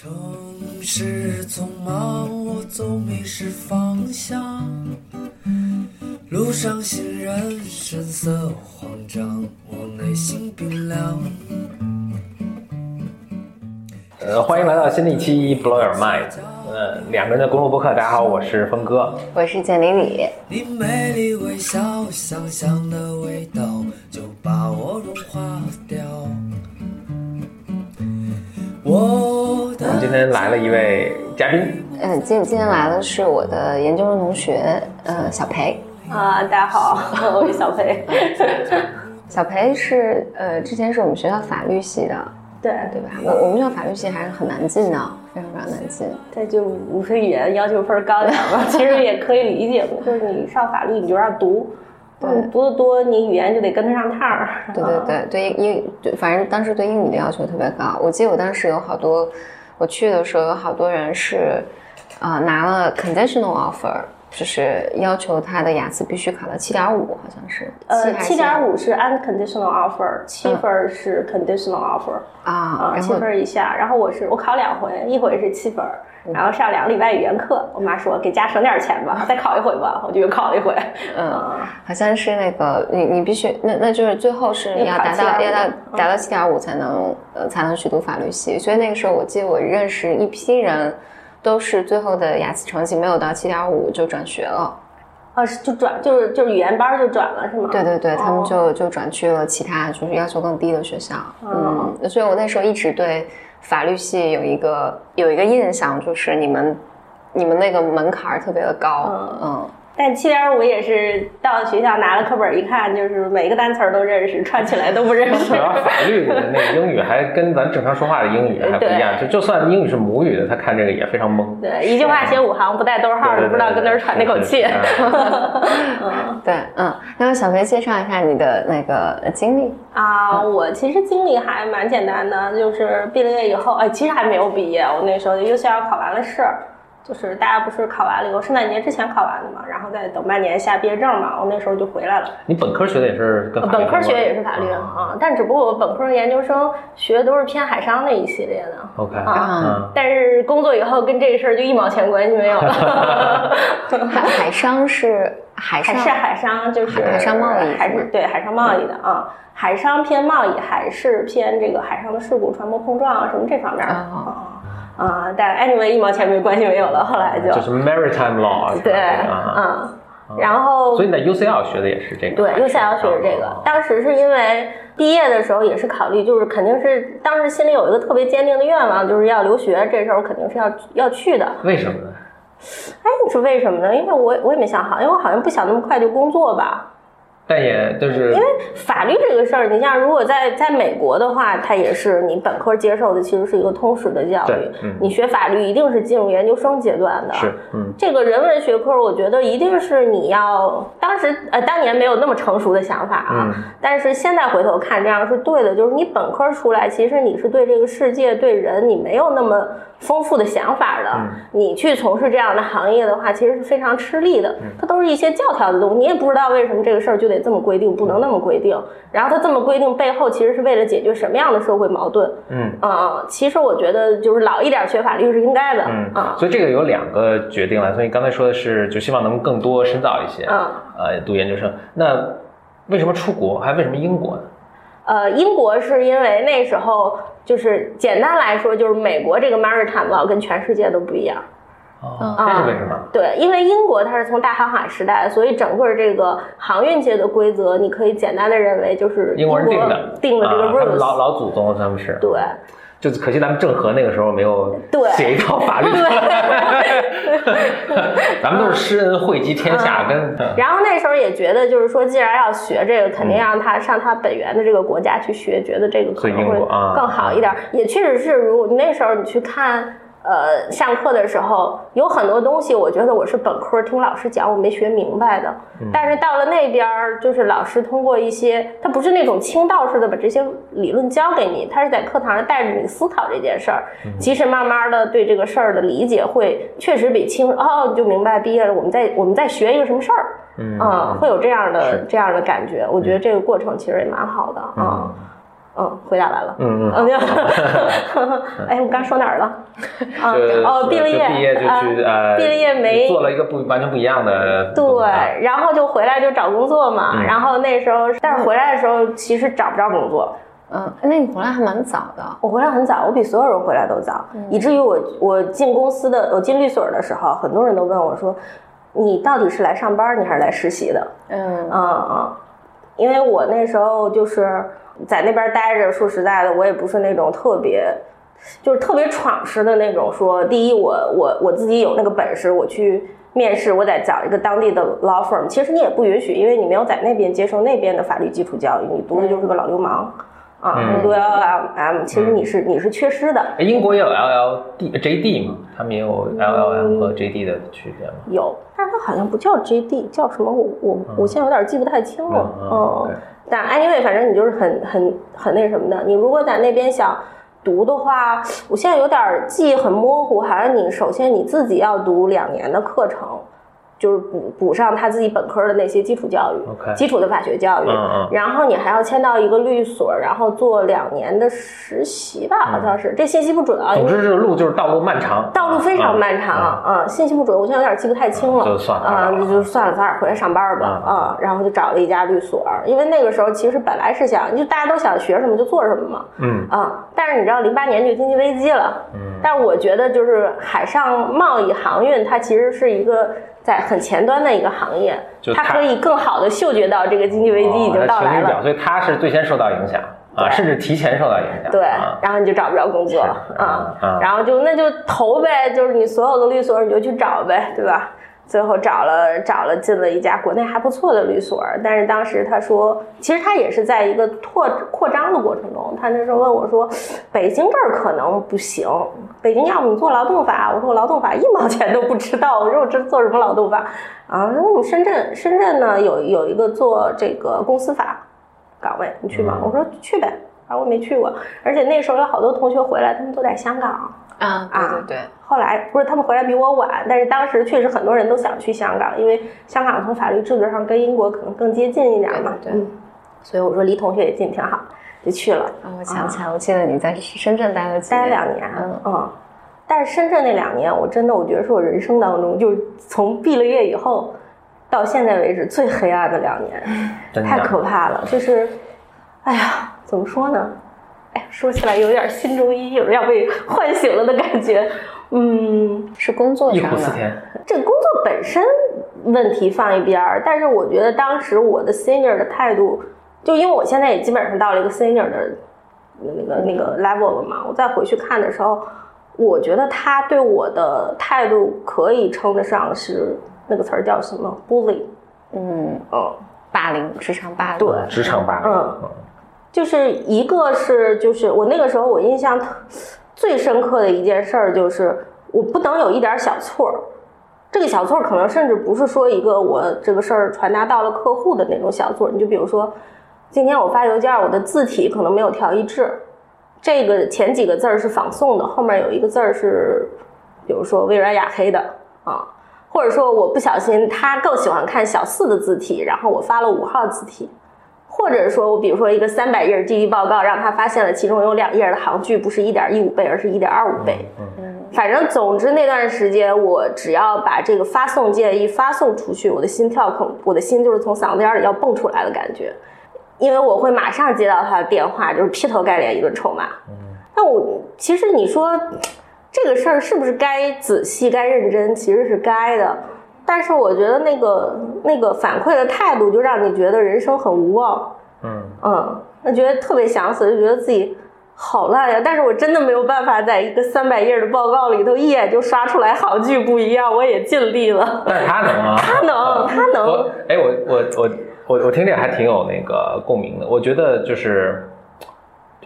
城市匆忙，我总迷失方向。路上行人神色慌张，我内心冰凉。呃，欢迎来到新的一期 Blow Your Mind。呃，两个人的公路播客，大家好，我是峰哥。我是简丽丽。你美丽微笑，想象的天来了一位嘉宾，嗯，今今天来的是我的研究生同学，呃，小裴。啊，大家好，我是小裴。小裴是呃，之前是我们学校法律系的，对对吧？我我们学校法律系还是很难进的，非常非常难进。对，就无非语言要求分高点儿嘛，其实也可以理解嘛，就是你上法律你就要读，对嗯读的多，你语言就得跟得上趟儿。对对对对，英英对，反正当时对英语的要求特别高。我记得我当时有好多，我去的时候有好多人是，呃，拿了 conditional offer，就是要求他的雅思必须考到七点五，好像是。呃，七点五是 unconditional offer，七分是 conditional offer，啊，啊，七分以下。然后我是我考两回，一回是七分儿，然后上两个礼拜语言课，我妈说给家省点钱吧，再考一回吧，我就又考了一回。嗯，啊，好像是那个你你必须那那就是最后是要达到要考7.5要到达到七点五才能呃才能去读法律系，所以那个时候我记得我认识一批人，都是最后的雅思成绩没有到七点五就转学了。啊，是就转就是就是语言班就转了是吗？对对对，他们哦就就转去了其他就是要求更低的学校。嗯，所以我那时候一直对法律系有一个有一个印象，就是你们你们那个门槛儿特别的高。嗯但七点五也是到学校拿了课本一看，就是每个单词儿都认识，串起来都不认识主。要法律的那个英语还跟咱正常说话的英语还不一样，就就算英语是母语的，他看这个也非常懵。对，一句话写五行不带逗号的，不知道跟哪儿喘那口气。嗯对，嗯，那么小飞介绍一下你的那个经历。啊，我其实经历还蛮简单的，就是毕了业以后，哎，其实还没有毕业，我那时候 UCL 考完了试，就是大家不是考完了以后，圣诞节之前考完的嘛，然后再等半年下毕业证嘛，我那时候就回来了。你本科学的也是跟本科学也是法律啊啊，但只不过我本科和研究生学的都是偏海商那一系列的。OK，啊嗯，但是工作以后跟这个事儿就一毛钱关系没有了。海海商是海上还是海商，就是海商贸易还是对海商贸易的啊。海商偏贸易，还是偏这个海上的事故、船舶碰撞啊什么这方面啊哦啊啊。但 anyway 一毛钱没关系没有了，后来就就是 maritime law 对啊，嗯，然后所以你在 UCL 学的也是这个，对，UCL 学的这个哦。当时是因为毕业的时候也是考虑，就是肯定是当时心里有一个特别坚定的愿望，就是要留学，这时候肯定是要要去的。为什么呢？哎，你说为什么呢？因为我我也没想好，因为我好像不想那么快就工作吧。但也就是因为法律这个事儿，你像如果在在美国的话，它也是你本科接受的，其实是一个通识的教育。嗯你学法律一定是进入研究生阶段的。是嗯这个人文学科，我觉得一定是你要当时呃当年没有那么成熟的想法啊，嗯但是现在回头看这样是对的，就是你本科出来，其实你是对这个世界、对人你没有那么丰富的想法的，嗯你去从事这样的行业的话，其实是非常吃力的。嗯它都是一些教条的东西，你也不知道为什么这个事儿就得这么规定，不能那么规定。然后它这么规定背后，其实是为了解决什么样的社会矛盾？嗯啊、其实我觉得就是老一点学法律是应该的，嗯啊、所以这个有两个决定了。所以你刚才说的是，就希望能更多深造一些，嗯呃，读研究生。那为什么出国？还为什么英国呢？呃，英国是因为那时候就是简单来说，就是美国这个 maritime law 跟全世界都不一样。哦，这是为什么？对，因为英国它是从大航海时代，所以整个这个航运界的规则，你可以简单的认为就是英国人定国的，定的这个 rules。老老祖宗他们是，对，就是可惜咱们郑和那个时候没有对写一套法律，咱们都是施恩惠及天下，跟嗯然后那时候也觉得，就是说，既然要学这个，肯定让他上他本源的这个国家去学，觉得这个可能会更好一点。也确实是，如果你那时候你去看。呃，上课的时候有很多东西，我觉得我是本科听老师讲，我没学明白的。但是到了那边儿，就是老师通过一些，他不是那种倾倒式的把这些理论教给你，他是在课堂上带着你思考这件事儿。其实慢慢的对这个事儿的理解会确实比清哦，你就明白毕业了，我们在我们在学一个什么事儿。嗯啊、会有这样的这样的感觉。我觉得这个过程其实也蛮好的啊。嗯，回答完了。嗯嗯嗯，哎，我刚说哪儿了？啊，就哦，毕了业，毕业就去啊呃，毕了业没做了一个不完全不一样的对，然后就回来就找工作嘛。嗯然后那时候，但是回来的时候其实找不着工作。嗯，那你回来还蛮早的。我回来很早，我比所有人回来都早，嗯以至于我我进公司的，我进律所的时候，很多人都问我说，你到底是来上班，你还是来实习的？嗯嗯嗯，因为我那时候就是在那边待着，说实在的，我也不是那种特别，就是特别闯式的那种说。第一，我我我自己有那个本事，我去面试，我得找一个当地的 law firm。其实你也不允许，因为你没有在那边接受那边的法律基础教育，你读的就是个老流氓。啊，嗯你读 LLM，其实你是你是缺失的。哎英国也有 LLD、JD 嘛，他们也有 LLM 和 JD 的区别吗。有，但是它好像不叫 JD，叫什么？我我我现在有点记不太清了。嗯嗯嗯 OK，但 anyway，反正你就是很很很那什么的。你如果在那边想读的话，我现在有点记忆很模糊，好像你首先你自己要读两年的课程。就是补补上他自己本科的那些基础教育基础的法学教育，嗯嗯。然后你还要签到一个律所，然后做两年的实习吧，好像是，这信息不准啊，总之，这个路就是道路漫长，道路非常漫长啊。啊、信息不准，我现在有点记不太清了，就算了啊、那就算了，早点回来上班吧，嗯啊、然后就找了一家律所，因为那个时候其实本来是想，就大家都想学什么就做什么嘛，嗯。啊、但是你知道零八年就经济危机了，嗯。但是我觉得就是海上贸易航运，它其实是一个在很前端的一个行业就，它它可以更好的嗅觉到这个经济危机已经到来了，哦情绪表，所以他是最先受到影响啊，甚至提前受到影响。对啊，然后你就找不着工作是啊然后就那就投呗，就是你所有的律所你就去找呗，对吧？最后找了找了进了一家国内还不错的律所，但是当时他说，其实他也是在一个拓扩张的过程中，他那时候问我说，北京这儿可能不行，北京要么你做劳动法，我说我劳动法一毛钱都不知道，我说我这做什么劳动法啊？那我们深圳深圳呢有有一个做这个公司法岗位，你去吗？我说去呗。啊，我没去过，而且那时候有好多同学回来，他们都在香港。啊，对对对，后来不是他们回来比我晚，但是当时确实很多人都想去香港，因为香港从法律制度上跟英国可能更接近一点嘛。对对对嗯，所以我说离同学也近挺好，就去了，啊，我想起来，我记得你在深圳待了几待了两年。嗯嗯，但是深圳那两年，我真的我觉得是我人生当中就是从毕了业以后到现在为止最黑暗的两年。太可怕了，就是，哎呀，怎么说呢？哎，说起来有点心中阴影，要被唤醒了的感觉。嗯，是工作上的。这个工作本身问题放一边儿，但是我觉得当时我的 senior 的态度，就因为我现在也基本上到了一个 senior 的那个那个 level 了嘛，我再回去看的时候，我觉得他对我的态度可以称得上是那个词儿叫什么 bully，嗯，嗯。霸凌，职场霸凌，对职场霸凌。嗯就是一个是就是我那个时候我印象最深刻的一件事儿就是我不能有一点小错儿，这个小错儿可能甚至不是说一个我这个事儿传达到了客户的那种小错儿，你就比如说今天我发邮件，我的字体可能没有调一致，这个前几个字儿是仿宋的，后面有一个字儿是比如说微软雅黑的啊。或者说我不小心，他更喜欢看小四的字体，然后我发了五号字体，或者说我比如说一个三百页 GD 报告，让他发现了其中有两页的行距不是一点一五倍，而是一点二五倍。反正总之那段时间，我只要把这个发送键一发送出去，我的心跳可我的心就是从嗓子眼里要蹦出来的感觉，因为我会马上接到他的电话，就是劈头盖脸一顿臭骂。那我其实你说这个事儿是不是该仔细、该认真？其实是该的。但是我觉得那个那个反馈的态度，就让你觉得人生很无望。嗯，嗯，那觉得特别想死，就觉得自己好烂呀。但是我真的没有办法在一个三百页的报告里头一眼就刷出来好剧不一样，我也尽力了。但是他能啊，他能，他能我。哎，我我我我我听这个还挺有那个共鸣的。我觉得就是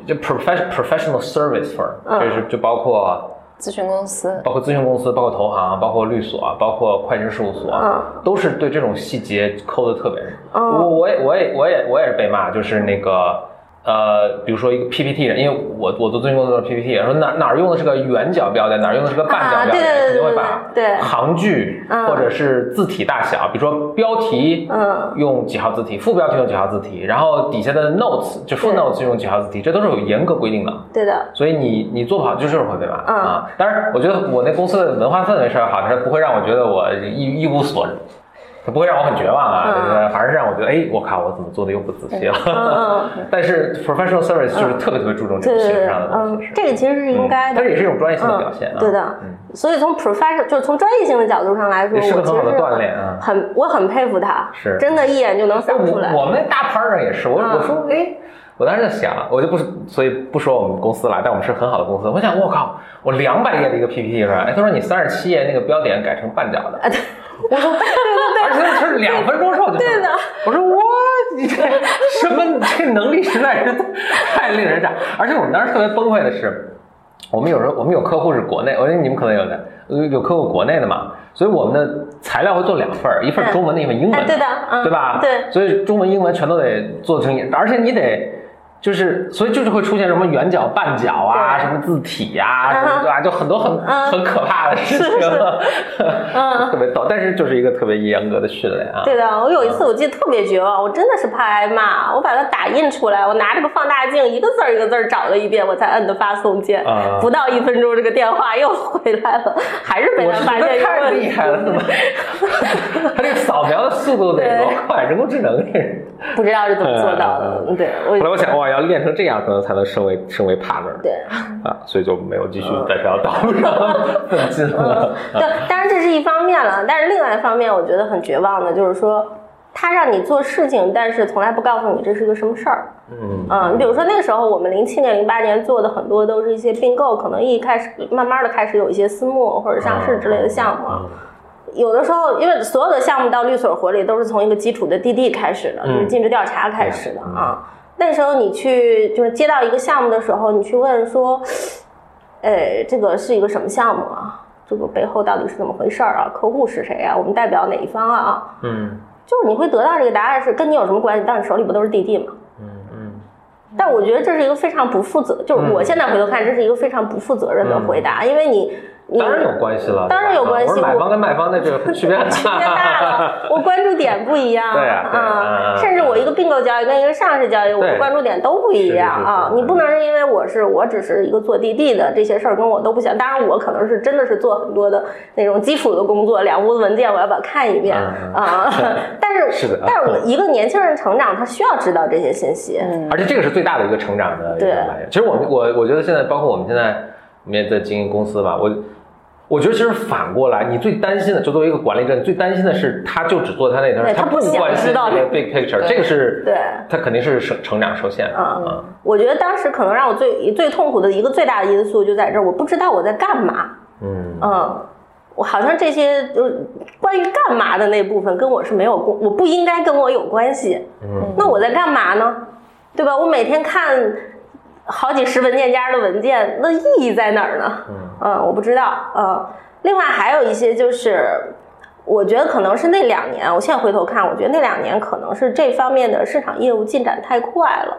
就 professional professional service firm，、嗯就是就包括咨询公司，包括咨询公司，包括投行，包括律所，包括会计师事务所，嗯都是对这种细节抠的特别。嗯我我也我也我也我也是被骂，就是那个呃，比如说一个 PPT，因为我我做咨询工作是 PPT，说哪哪儿用的是个圆角标点，哪儿用的是个半角标点，肯定会把对行距嗯。或者是字体大小，比如说标题嗯。用几号字体，副标题用几号字体，然后底下的 notes 就 footnotes 用几号字体，这都是有严格规定的。对的，所以你你做不好就是会被骂、嗯。啊。当然，我觉得我那公司的文化氛围是好，它不会让我觉得我一一无所，它不会让我很绝望啊，嗯就是反而是让我觉得，哎，我靠，我怎么做的又不仔细了。嗯 但是 professional service 就是特别特别注重这对对对种形式上的，东嗯西，是，这个其实是应该的嗯它。也是一种专业性的表现啊。嗯、对的，嗯所以从 professional 就是从专业性的角度上来说，也是个很好的锻炼啊很我很佩服他，是真的，一眼就能扫出来。我我们那大 partner 也是，我、嗯我说哎，我当时在想，我就不是，所以不说我们公司了，但我们是很好的公司。我想，我靠，我两百页的一个 PPT 是吧？哎，他说你三十七页那个标点改成半角的，啊，对，对对，而且是两分钟之后就对的。我说哇，你这什么这能力实在是太令人炸。而且我们当时特别崩溃的是，我们有时候我们有客户是国内，我觉得你们可能有的，有有客户国内的嘛，所以我们的材料会做两份儿，一份中文的，一份英文哎对的嗯对吧？对所以中文、英文全都得做成，而且你得。就是，所以就是会出现什么圆角、半角啊，什么字体呀、嗯什么对吧？就很多很、嗯很可怕的事情，特别逗。但是就是一个特别严格的训练啊。对的，我有一次我记得特别绝望，我真的是怕挨骂，我把它打印出来，我拿这个放大镜一个字儿一个字儿找了一遍，我才摁的发送键。啊 不到一分钟，这个电话 又回来了，还是被他发现有太问题。厉害了？他这个扫描的速度得多快？人工智能这是。不知道是怎么做到的。对，后来我我想，哇，要练成这样，可能才能升为升为 partner。对。啊，所以就没有继续在这条道路上 奋进了。对，当然这是一方面了，但是另外一方面，我觉得很绝望的就是说，他让你做事情，但是从来不告诉你这是个什么事儿。嗯嗯，你比如说那个时候，我们零七年、零八年做的很多都是一些并购，可能一开始慢慢的开始有一些私募或者上市之类的项目。啊。有的时候，因为所有的项目到律所活里都是从一个基础的 DD 开始的，嗯就是尽职调查开始的嗯啊。那时候你去就是接到一个项目的时候，你去问说，呃，这个是一个什么项目啊？这个背后到底是怎么回事儿啊？客户是谁啊？我们代表哪一方啊？嗯就是你会得到这个答案是跟你有什么关系？但你手里不都是 DD 吗？嗯嗯但我觉得这是一个非常不负责，就是我现在回头看，这是一个非常不负责任的回答，因为你你当然有关系了，当然有关系我说买方跟卖方的这个 区别很区别大了，我关注点不一样，对啊对啊嗯甚至我一个并购交易跟一个上市交易，我的关注点都不一样。啊你不能是因为我是我只是一个做滴滴的，这些事儿跟我都不想。当然，我可能是真的是做很多的那种基础的工作，两屋子文件我要把它看一遍嗯啊。但是是的但是我一个年轻人成长，他需要知道这些信息。而且这个是最大的一个成长的一个对来源。其实我们我我觉得现在包括我们现在我们也在经营公司吧，我我觉得其实反过来，你最担心的，就作为一个管理者，你最担心的是他就只做他那头，他不想关心知道这个 big picture，这个是对他肯定是成成长受限的嗯啊。我觉得当时可能让我最最痛苦的一个最大的因素就在这儿，我不知道我在干嘛。嗯嗯，我好像这些就关于干嘛的那部分跟我是没有关，我不应该跟我有关系。嗯那我在干嘛呢？对吧？我每天看好几十文件夹的文件，那意义在哪儿呢？嗯，我不知道。嗯，另外还有一些就是。我觉得可能是那两年，我现在回头看，我觉得那两年可能是这方面的市场业务进展太快了，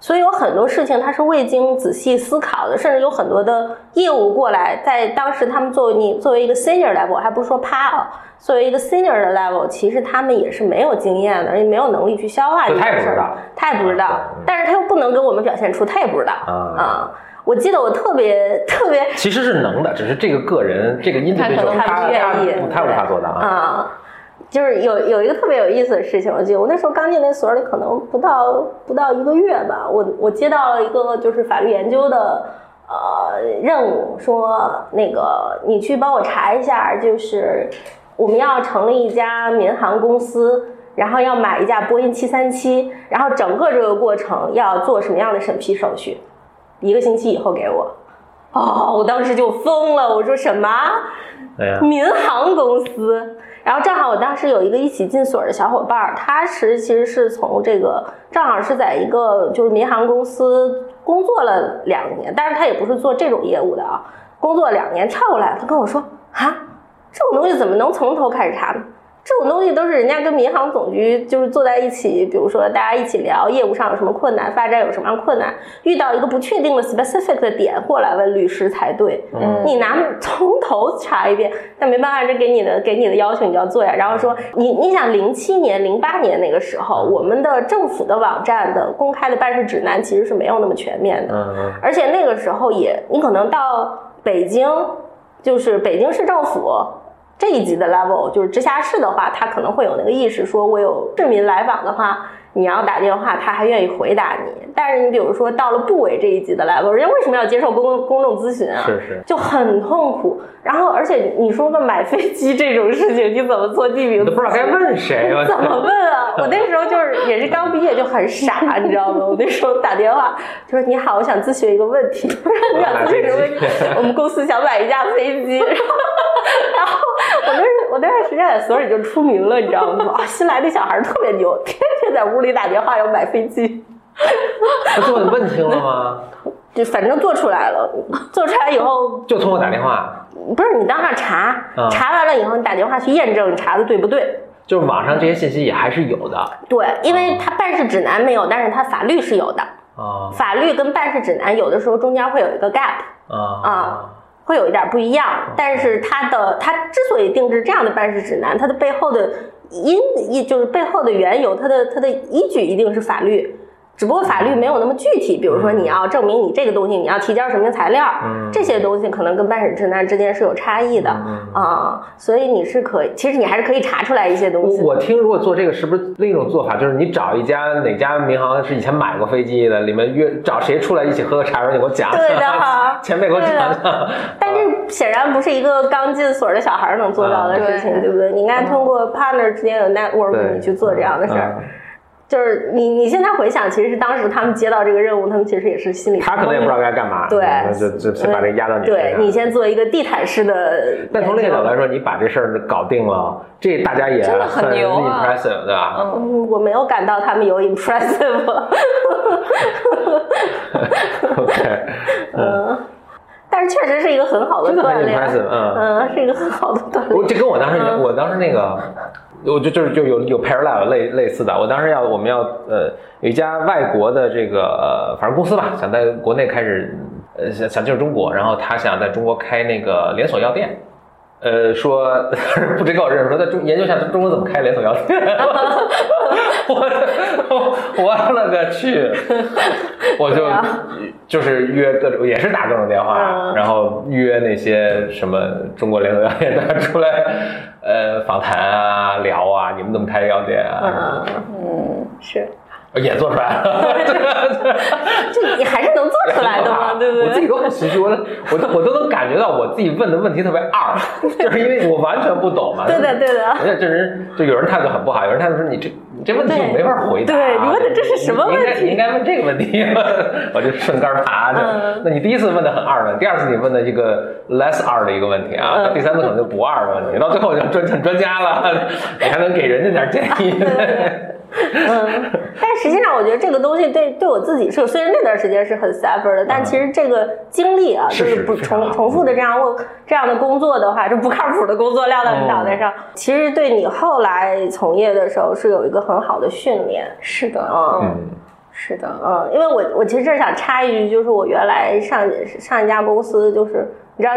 所以有很多事情它是未经仔细思考的，甚至有很多的业务过来，在当时他们作为你作为一个 senior level，还不是说趴啊，作为一个 senior 的 level，其实他们也是没有经验的，而且没有能力去消化这就他也件事儿不知道，他也不知道嗯，但是他又不能跟我们表现出他也不知道啊啊。我记得我特别特别其实是能的，只是这个个人这个可能他他不愿意，不他无法做到啊。啊。就是有有一个特别有意思的事情，我记得我那时候刚进那所里，可能不到不到一个月吧，我我接到了一个就是法律研究的呃任务，说那个你去帮我查一下，就是我们要成立一家民航公司，然后要买一架波音七三七，然后整个这个过程要做什么样的审批手续，一个星期以后给我。哦，我当时就疯了，我说什么？对呀，民航公司。然后正好我当时有一个一起进所的小伙伴儿，他是其实是从这个正好是在一个就是民航公司工作了两年，但是他也不是做这种业务的啊，工作两年跳过来，他跟我说啊，这种东西怎么能从头开始查呢？这种东西都是人家跟民航总局就是坐在一起，比如说大家一起聊业务上有什么困难，发展有什么样困难，遇到一个不确定的 specific 的点过来问律师才对。嗯你拿 从头查一遍，但没办法，这给你的给你的要求你就要做呀。然后说你你想零七年、零八年那个时候，我们的政府的网站的公开的办事指南其实是没有那么全面的。而且那个时候也，你可能到北京，就是北京市政府这一级的 level，就是直辖市的话，他可能会有那个意识，说我有市民来访的话，你要打电话，他还愿意回答你。但是你比如说到了部委这一级的 level，人家为什么要接受公公众咨询啊？是是就很痛苦。然后，而且你说的买飞机这种事情，你怎么做地名都不知道该问谁，我怎么问啊？我那时候就是也是刚毕业就很傻，你知道吗？我那时候打电话就说：“你好，我想咨询一个问题。”我说：“你想咨询什么问题？我们公司想买一架飞机。”然后我那我那段时间在所里就出名了，你知道吗？啊，新来的小孩特别牛，天天在屋里打电话要买飞机。那最后你问清了吗？就反正做出来了，做出来以后就通过打电话，不是你当那查啊，查完了以后你打电话去验证你查的对不对。就是网上这些信息也还是有的对，因为它办事指南没有，但是它法律是有的。啊法律跟办事指南有的时候中间会有一个 gap，啊啊会有一点不一样。但是它的它之所以定制这样的办事指南，它的背后的因一就是背后的缘由，它的它的依据一定是法律。只不过法律没有那么具体，比如说你要证明你这个东西你要提交什么材料，嗯这些东西可能跟办事指南之间是有差异的啊、嗯所以你是可以，其实你还是可以查出来一些东西。我我听，如果做这个，是不是另一种做法？就是你找一家哪家民航是以前买过飞机的，里面约找谁出来一起喝个茶，说你给我讲讲，对的 哈前辈给我讲讲。但是显然不是一个刚进所的小孩能做到的事情，啊对不对？你应该通过 partner 之间的 network，对你去做这样的事儿。嗯就是你你现在回想，其实是当时他们接到这个任务，他们其实也是心里他可能也不知道该干嘛，对那就就先把这个压到你身上。对你先做一个地毯式的。但从另一个角度来说，你把这事儿搞定了，这大家也真的很牛啊 impressive，对吧？嗯，我没有感到他们有 impressive。OK，嗯，但是确实是一个很好的锻炼，impressive，嗯嗯，是一个很好的锻炼。我这跟我当时一样，嗯我当时那个，我就就是就有有 parallel 类类似的。我当时要我们要呃有一家外国的这个呃反正公司吧，想在国内开始呃想想进入中国，然后他想在中国开那个连锁药店。呃，说 不直给我认识，说在中研究一下中国怎么开连锁药店。我我了个去！我就啊就是约各种，也是打各种电话，嗯然后约那些什么中国连锁药店大家出来，呃，访谈啊、聊啊，你们怎么开药店啊？嗯，嗯，是，也做出来了，就你还是能做出来的嘛，对不对？我自己都很心虚，我都我都我都能感觉到我自己问的问题特别二，就是因为我完全不懂嘛。对的对的而且这人就有人态度很不好，有人态度说你这你这问题对我没法回答啊。对你问的这是什么问题你应该问这个问题，我就顺杆爬着。嗯那你第一次问的很二的，第二次你问的一个 less 二的一个问题啊，第三次可能就不二的问题，到最后就专成专家了，你还能给人家点建议。嗯，但实际上我觉得这个东西对对我自己是，虽然那段时间是很 suffer 的，但其实这个经历啊，就是不重重复的这样问这样的工作的话，就不靠谱的工作撂到你脑袋上，其实对你后来从业的时候是有一个很好的训练。是的，嗯嗯，是的，嗯，因为我我其实这想插一句，就是我原来上上一家公司，就是你知道。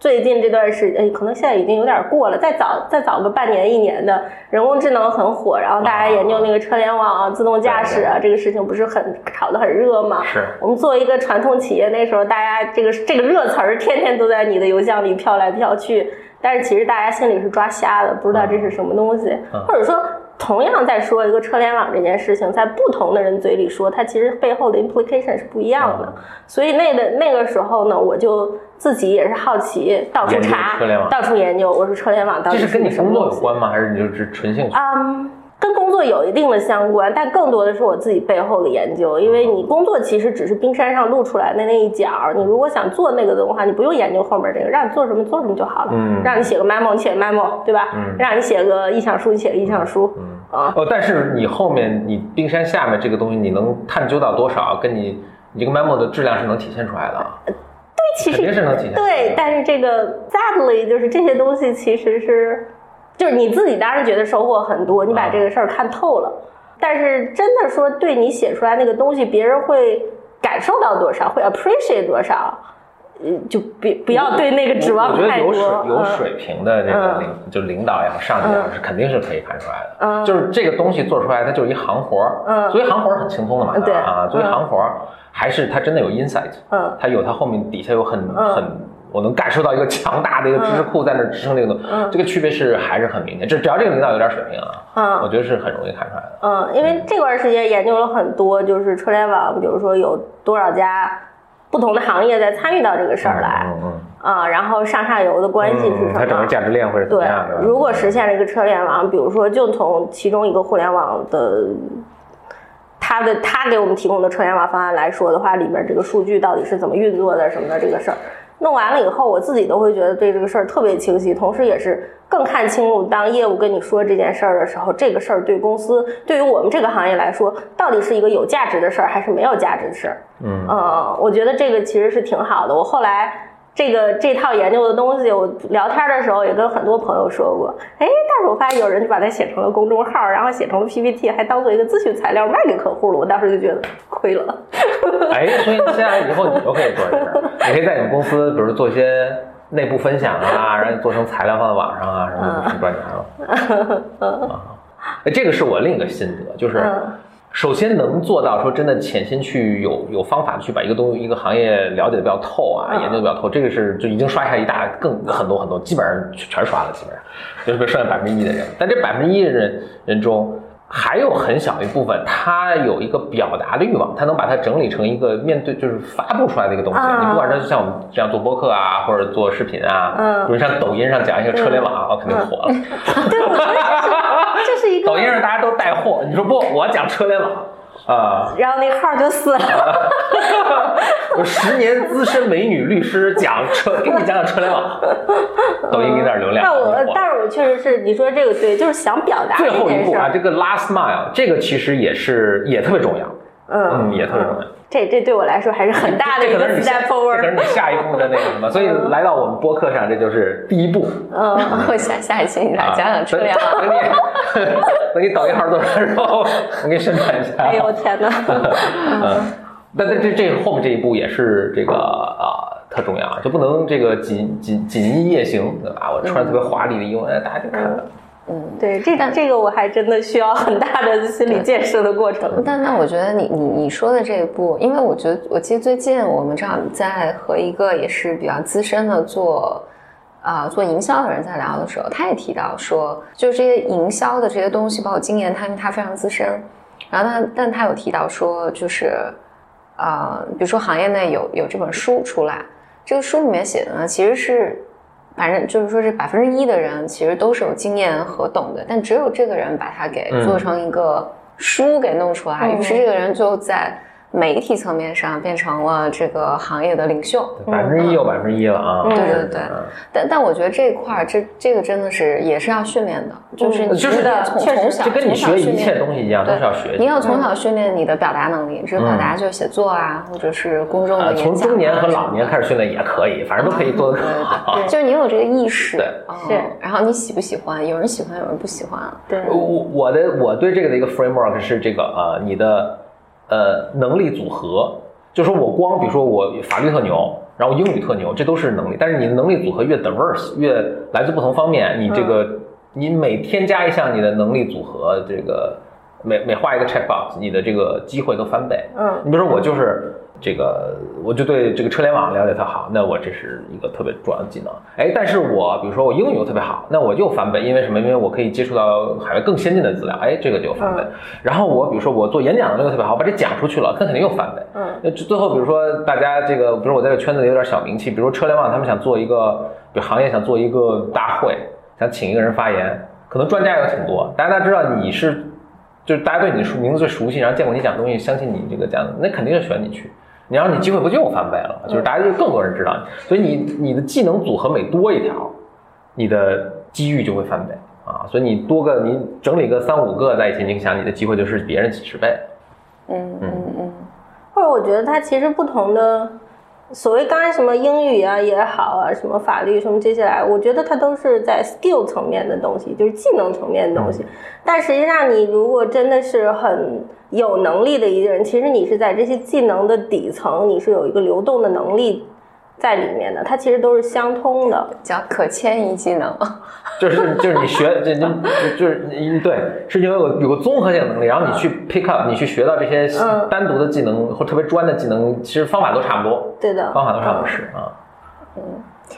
最近这段时间，可能现在已经有点过了。再早再早个半年一年的，人工智能很火，然后大家研究那个车联网啊、自动驾驶啊，这个事情不是很炒得很热吗？是我们作为一个传统企业，那时候大家这个这个热词儿天天都在你的邮箱里飘来飘去，但是其实大家心里是抓瞎的，不知道这是什么东西，嗯或者说同样在说一个车联网这件事情，在不同的人嘴里说，它其实背后的 implication 是不一样的。所以那个那个时候呢，我就自己也是好奇，到处查到处研究，我说车联网到底这是跟你什么工作有关吗？还是你就是纯兴趣？嗯，跟工作有一定的相关，但更多的是我自己背后的研究。因为你工作其实只是冰山上露出来的那一角，你如果想做那个的话，你不用研究后面这个，让你做什么做什么就好了。嗯让你写个 memo，你写个 memo，对吧？嗯让你写个意向书，你写个意向书。啊，哦，但是你后面你冰山下面这个东西，你能探究到多少？跟你你这个 memo 的质量是能体现出来的啊。对，其实肯定是能体现出来的对，但是这个 sadly 就是这些东西其实是就是你自己当然觉得收获很多，你把这个事儿看透了，但是真的说对你写出来那个东西，别人会感受到多少，会 appreciate 多少，呃，就别不要对那个指望我觉得太多。有水有嗯水平的这个嗯领，就领导也好，上级也好，是肯定是可以看出来的。嗯就是这个东西做出来，它就是一行活儿。嗯作为行活儿很轻松的嘛，对啊，作为嗯行活儿，还是它真的有 insight，嗯它有它后面底下有很嗯很。我能感受到一个强大的一个知识库在那支撑这个东西，嗯这个区别是还是很明显。这只要这个领导有点水平啊，我嗯觉得是很容易看出来的。嗯，因为这段时间研究了很多，就是车联网，比如说有多少家不同的行业在参与到这个事儿来嗯嗯啊，然后上下游的关系是什么整个？价值链会是怎样的？，如果实现了一个车联网，比如说就从其中一个互联网的。他的他给我们提供的车联网方案来说的话，里面这个数据到底是怎么运作的什么的这个事儿，弄完了以后，我自己都会觉得对这个事儿特别清晰，同时也是更看清楚，当业务跟你说这件事儿的时候，这个事儿对公司对于我们这个行业来说，到底是一个有价值的事儿，还是没有价值的事儿？嗯呃，我觉得这个其实是挺好的。我后来这个这套研究的东西，我聊天的时候也跟很多朋友说过。哎，但是我发现有人就把它写成了公众号，然后写成了 PPT，还当做一个咨询材料卖给客户了。我当时就觉得亏了。哎，所以接下来以后你就可以做这事儿，你可以在你们公司，比如做一些内部分享啊，然后做成材料放在网上啊，什么就成赚钱了。啊，哎，这个是我另一个心得，就是嗯首先能做到说真的潜心去有有方法的去把一个东西一个行业了解的比较透啊，嗯研究的比较透，这个是就已经刷下一大更很多很多，基本上全刷了，基本上就是被剩下百分之一的人，但这百分之一的人人中。还有很小一部分，他有一个表达的欲望，他能把它整理成一个面对就是发布出来的一个东西。啊。你不管是像我们这样做播客啊，或者做视频啊，嗯。比如像抖音上讲一个车联网，我肯定火。了。对，我觉得这是一个 抖音上大家都带货，你说不，我讲车联网啊，然后那个号就死了。我 十年资深美女律师讲车，给你讲讲车联网，抖音给点流量。但我但是我确实是你说这个对，就是想表达最后一步啊。这个 last mile，这个其实也是也特别重要，嗯，也特别重要。这这对我来说还是很大的一个这可能是你下 step 这可能 forward 是。你下一步的那个什么，所以来到我们播客上，这就是第一步。嗯，我下下一期你来啊讲讲车联网。等你 等你抖音号做出来之后，我给你宣传一下。哎呦天哪！嗯，但但这这后面这一步也是这个啊、特重要，就不能这个锦锦锦衣夜行，对吧？我穿特别华丽的衣服，哎，大家就看了。对，这这个我还真的需要很大的心理建设的过程。但那我觉得你你你说的这一步，因为我觉得我记得最近我们正好在和一个也是比较资深的做啊、做营销的人在聊的时候，他也提到说，就是这些营销的这些东西，包括经验，他因为他非常资深，然后他但他有提到说，就是呃，比如说行业内有有这本书出来，这个书里面写的呢，其实是。反正就是说，这百分之一的人其实都是有经验和懂的，但只有这个人把它给嗯。做成一个书给弄出来，嗯。于是这个人就在媒体层面上变成了这个行业的领袖。百分之一有百分之一了啊！嗯对对对嗯但但我觉得这一块儿，这这个真的是也是要训练的，就是你就是从从小就跟你学一切东西一样，都对是要学习。你要从小训练你的表达能力，这个表达就是写作啊，或者是公众的啊，演讲、啊。从中年和老年开始训练也可以，反正都可以做得更好。就是你有这个意识，对嗯是然后你喜不喜欢？有人喜欢，有人不喜欢。对，我我的我对这个的一个 framework 是这个呃，你的呃能力组合，就说我光比如说我法律特牛，然后英语特牛，这都是能力，但是你的能力组合越 diverse，越来自不同方面，你这个、你每添加一项你的能力组合，这个每每画一个 checkbox，你的这个机会都翻倍。嗯你比如说我就是这个，我就对这个车联网了解特好，那我这是一个特别重要的技能。哎，但是我比如说我英语又特别好，那我就翻倍，因为什么？因为我可以接触到海外更先进的资料，哎，这个就翻倍。嗯然后我比如说我做演讲的那个特别好，把这讲出去了，那肯定又翻倍。嗯那最后比如说大家这个，比如我在这个圈子里有点小名气，比如说车联网他们想做一个，比如行业想做一个大会，想请一个人发言，可能专家有挺多，大家知道你是。就是大家对你的名字最熟悉，然后见过你讲东西，相信你这个讲，那肯定是选你去。你让你机会不就又翻倍了？就是大家就更多人知道你，所以你你的技能组合每多一条，你的机遇就会翻倍啊。所以你多个你整理个三五个在一起，你想你的机会就是别人几十倍。嗯嗯嗯，或者我觉得它其实不同的所谓刚才什么英语啊也好啊，什么法律什么这些来，我觉得它都是在 skill 层面的东西，就是技能层面的东西。但实际上，你如果真的是很有能力的一个人，其实你是在这些技能的底层，你是有一个流动的能力在里面的，它其实都是相通的。叫可迁移技能。就 是就是你学这就就是你对，是因为有有个综合性能力，然后你去 pick up，你去学到这些嗯单独的技能或特别专的技能，其实方法都差不多，对的，方法都差不多是啊。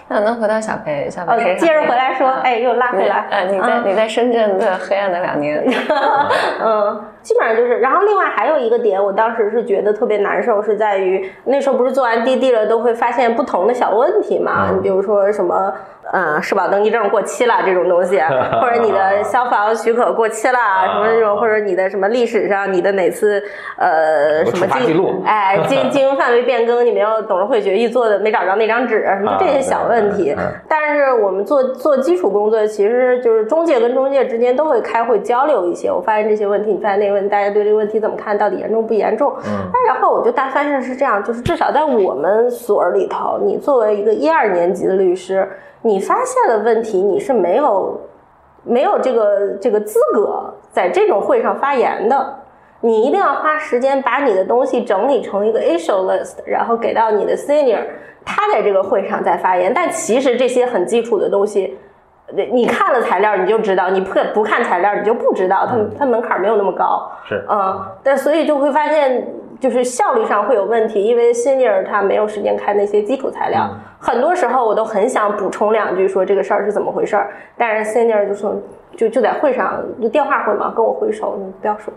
那能回到小裴，小呃裴，接着回来说，啊哎，又拉回来。呃，你在嗯你在深圳的黑暗的两年，嗯，基本上就是。然后另外还有一个点，我当时是觉得特别难受，是在于那时候不是做完滴滴了，都会发现不同的小问题嘛。嗯你比如说什么，嗯，社保登记证过期了这种东西，或者你的消防许可过期了，什么这种，或者你的什么历史上你的哪次呃什么处罚记录哎，经 经营范围变更，你没有董事会决议做的没找着那张纸，什么就这些小问题。但是我们做做基础工作，其实就是中介跟中介之间都会开会交流一些。我发现这些问题，你发现那个问题，大家对这个问题怎么看，到底严重不严重？嗯。然后我就大发现是这样，就是至少在我们所里头，你作为一个一二年级的律师，你发现了问题，你是没有没有这个这个资格在这种会上发言的。你一定要花时间把你的东西整理成一个 issue list，然后给到你的 senior，他在这个会上再发言。但其实这些很基础的东西，呃你看了材料你就知道，你不不看材料你就不知道，它它门槛没有那么高。是嗯，但所以就会发现，就是效率上会有问题，因为 senior 他没有时间看那些基础材料。很多时候我都很想补充两句，说这个事儿是怎么回事儿，但是 senior 就说就就在会上就电话会嘛，跟我挥手，你不要说。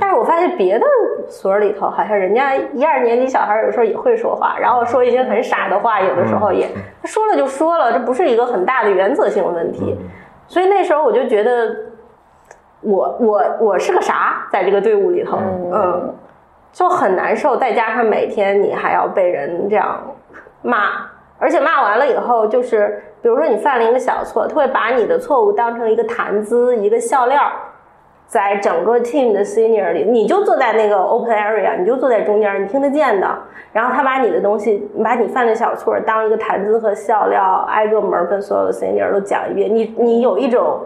但是我发现别的所里头，好像人家一二年级小孩有时候也会说话，然后说一些很傻的话，有的时候也他说了就说了，这不是一个很大的原则性问题。所以那时候我就觉得，我我我是个啥，在这个队伍里头，嗯，就很难受。再加上每天你还要被人这样骂，而且骂完了以后，就是比如说你犯了一个小错，他会把你的错误当成一个谈资，一个笑料。在整个 team 的 senior 里，你就坐在那个 open area，你就坐在中间，你听得见的。然后他把你的东西，把你犯的小错当一个谈资和笑料，挨个门跟所有的 senior 都讲一遍。你你有一种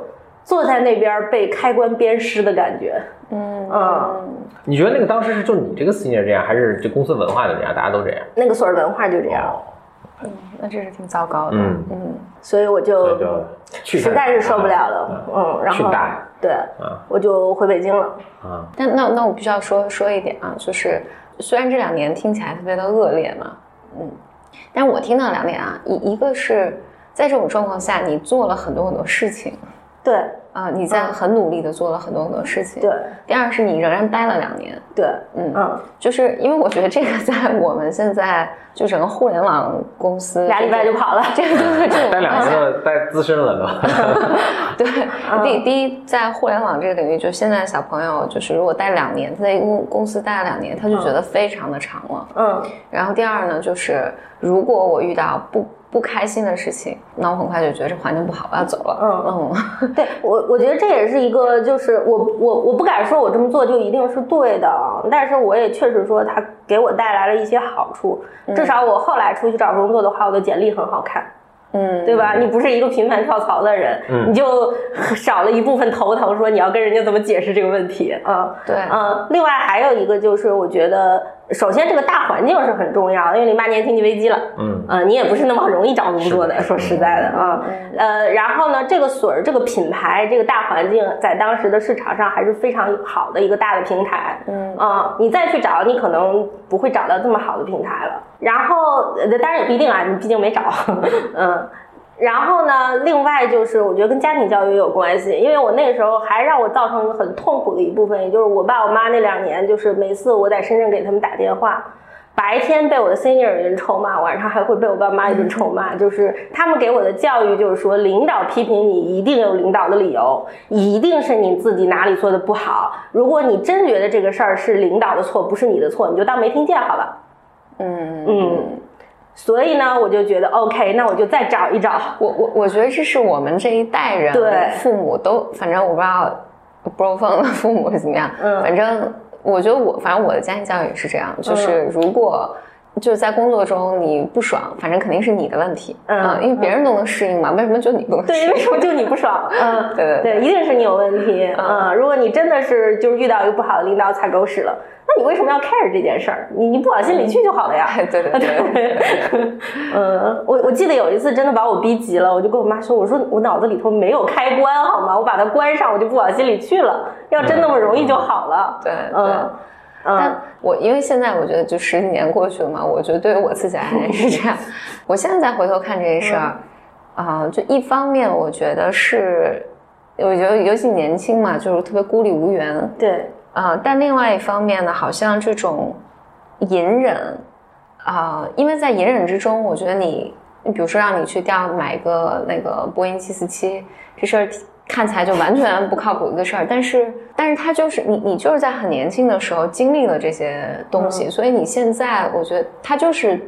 坐在那边被开关鞭尸的感觉。嗯嗯，你觉得那个当时是就你这个 senior 这样，还是这公司文化就这样，大家都这样？那个所有文化就这样，嗯那这是挺糟糕的。嗯嗯，所以我就实在是受不了了。嗯，然后对，啊我就回北京了。啊，但那那我必须要说说一点啊，就是虽然这两年听起来特别的恶劣嘛，嗯，但我听到两点啊，一一个是在这种状况下，你做了很多很多事情对啊、你在很努力的做了很多很多事情。对第二是你仍然待了两年，对，嗯嗯，就是因为我觉得这个在我们现在就整个互联网公司俩礼拜就跑了。这个这种待两年了，待资深了都。对，第第一，在互联网这个领域，就现在小朋友，就是如果待两年，他在一个公公司待了两年，他就觉得非常的长了。嗯然后第二呢，就是如果我遇到不不开心的事情，那我很快就觉得这环境不好，我要走了。嗯嗯，对我，我觉得这也是一个，就是我我我不敢说我这么做就一定是对的，但是我也确实说它给我带来了一些好处，至少我后来出去找工作的话，我的简历很好看。嗯，对吧？你不是一个频繁跳槽的人，嗯你就少了一部分头疼，说你要跟人家怎么解释这个问题啊？对嗯，另外还有一个就是，我觉得首先这个大环境是很重要的，因为零八年经济危机了，嗯。呃，你也不是那么容易找工作的，说实在的啊，呃，然后呢，这个水儿这个品牌这个大环境在当时的市场上还是非常好的一个大的平台，嗯。啊、你再去找，你可能不会找到这么好的平台了。然后，呃当然也不一定啊，你毕竟没找，嗯。然后呢，另外就是我觉得跟家庭教育也有关系，因为我那个时候还让我造成很痛苦的一部分，也就是我爸我妈那两年，就是每次我在深圳给他们打电话，白天被我的 senior 人臭骂，晚上还会被我爸妈一顿臭骂。就是他们给我的教育就是说，领导批评你一定有领导的理由，一定是你自己哪里做的不好。如果你真觉得这个事儿是领导的错，不是你的错，你就当没听见好了。嗯嗯，所以呢，我就觉得 OK，那我就再找一找。我我我觉得这是我们这一代人，对。父母都，反正我不知道 bro 风的父母是怎么样，嗯。反正我觉得我，反正我的家庭教育也是这样，就是如果就是在工作中你不爽，反正肯定是你的问题，嗯啊因为别人都能适应嘛，为什么就你不能适对，应？为什么就你不爽？嗯，对对对，一定是你有问题。嗯嗯，如果你真的是就是遇到一个不好的领导踩狗屎了，那你为什么要 care 这件事儿？你你不往心里去就好了呀。对对对 对，嗯，我我记得有一次真的把我逼急了，我就跟我妈说，我说我脑子里头没有开关好吗？我把它关上，我就不往心里去了。要真那么容易就好了。对嗯对。但嗯我因为现在我觉得就十几年过去了嘛，我觉得对于我自己而言是这样。我现在再回头看这件事儿，啊、就一方面我觉得是，我觉得尤其年轻嘛，就是特别孤立无援，对，啊、但另外一方面呢，好像这种隐忍，啊、因为在隐忍之中，我觉得你，你比如说让你去调买一个那个波音七四七，这事儿看起来就完全不靠谱一个事儿，但是，但是他就是你，你就是在很年轻的时候经历了这些东西，所以你现在，我觉得他就是。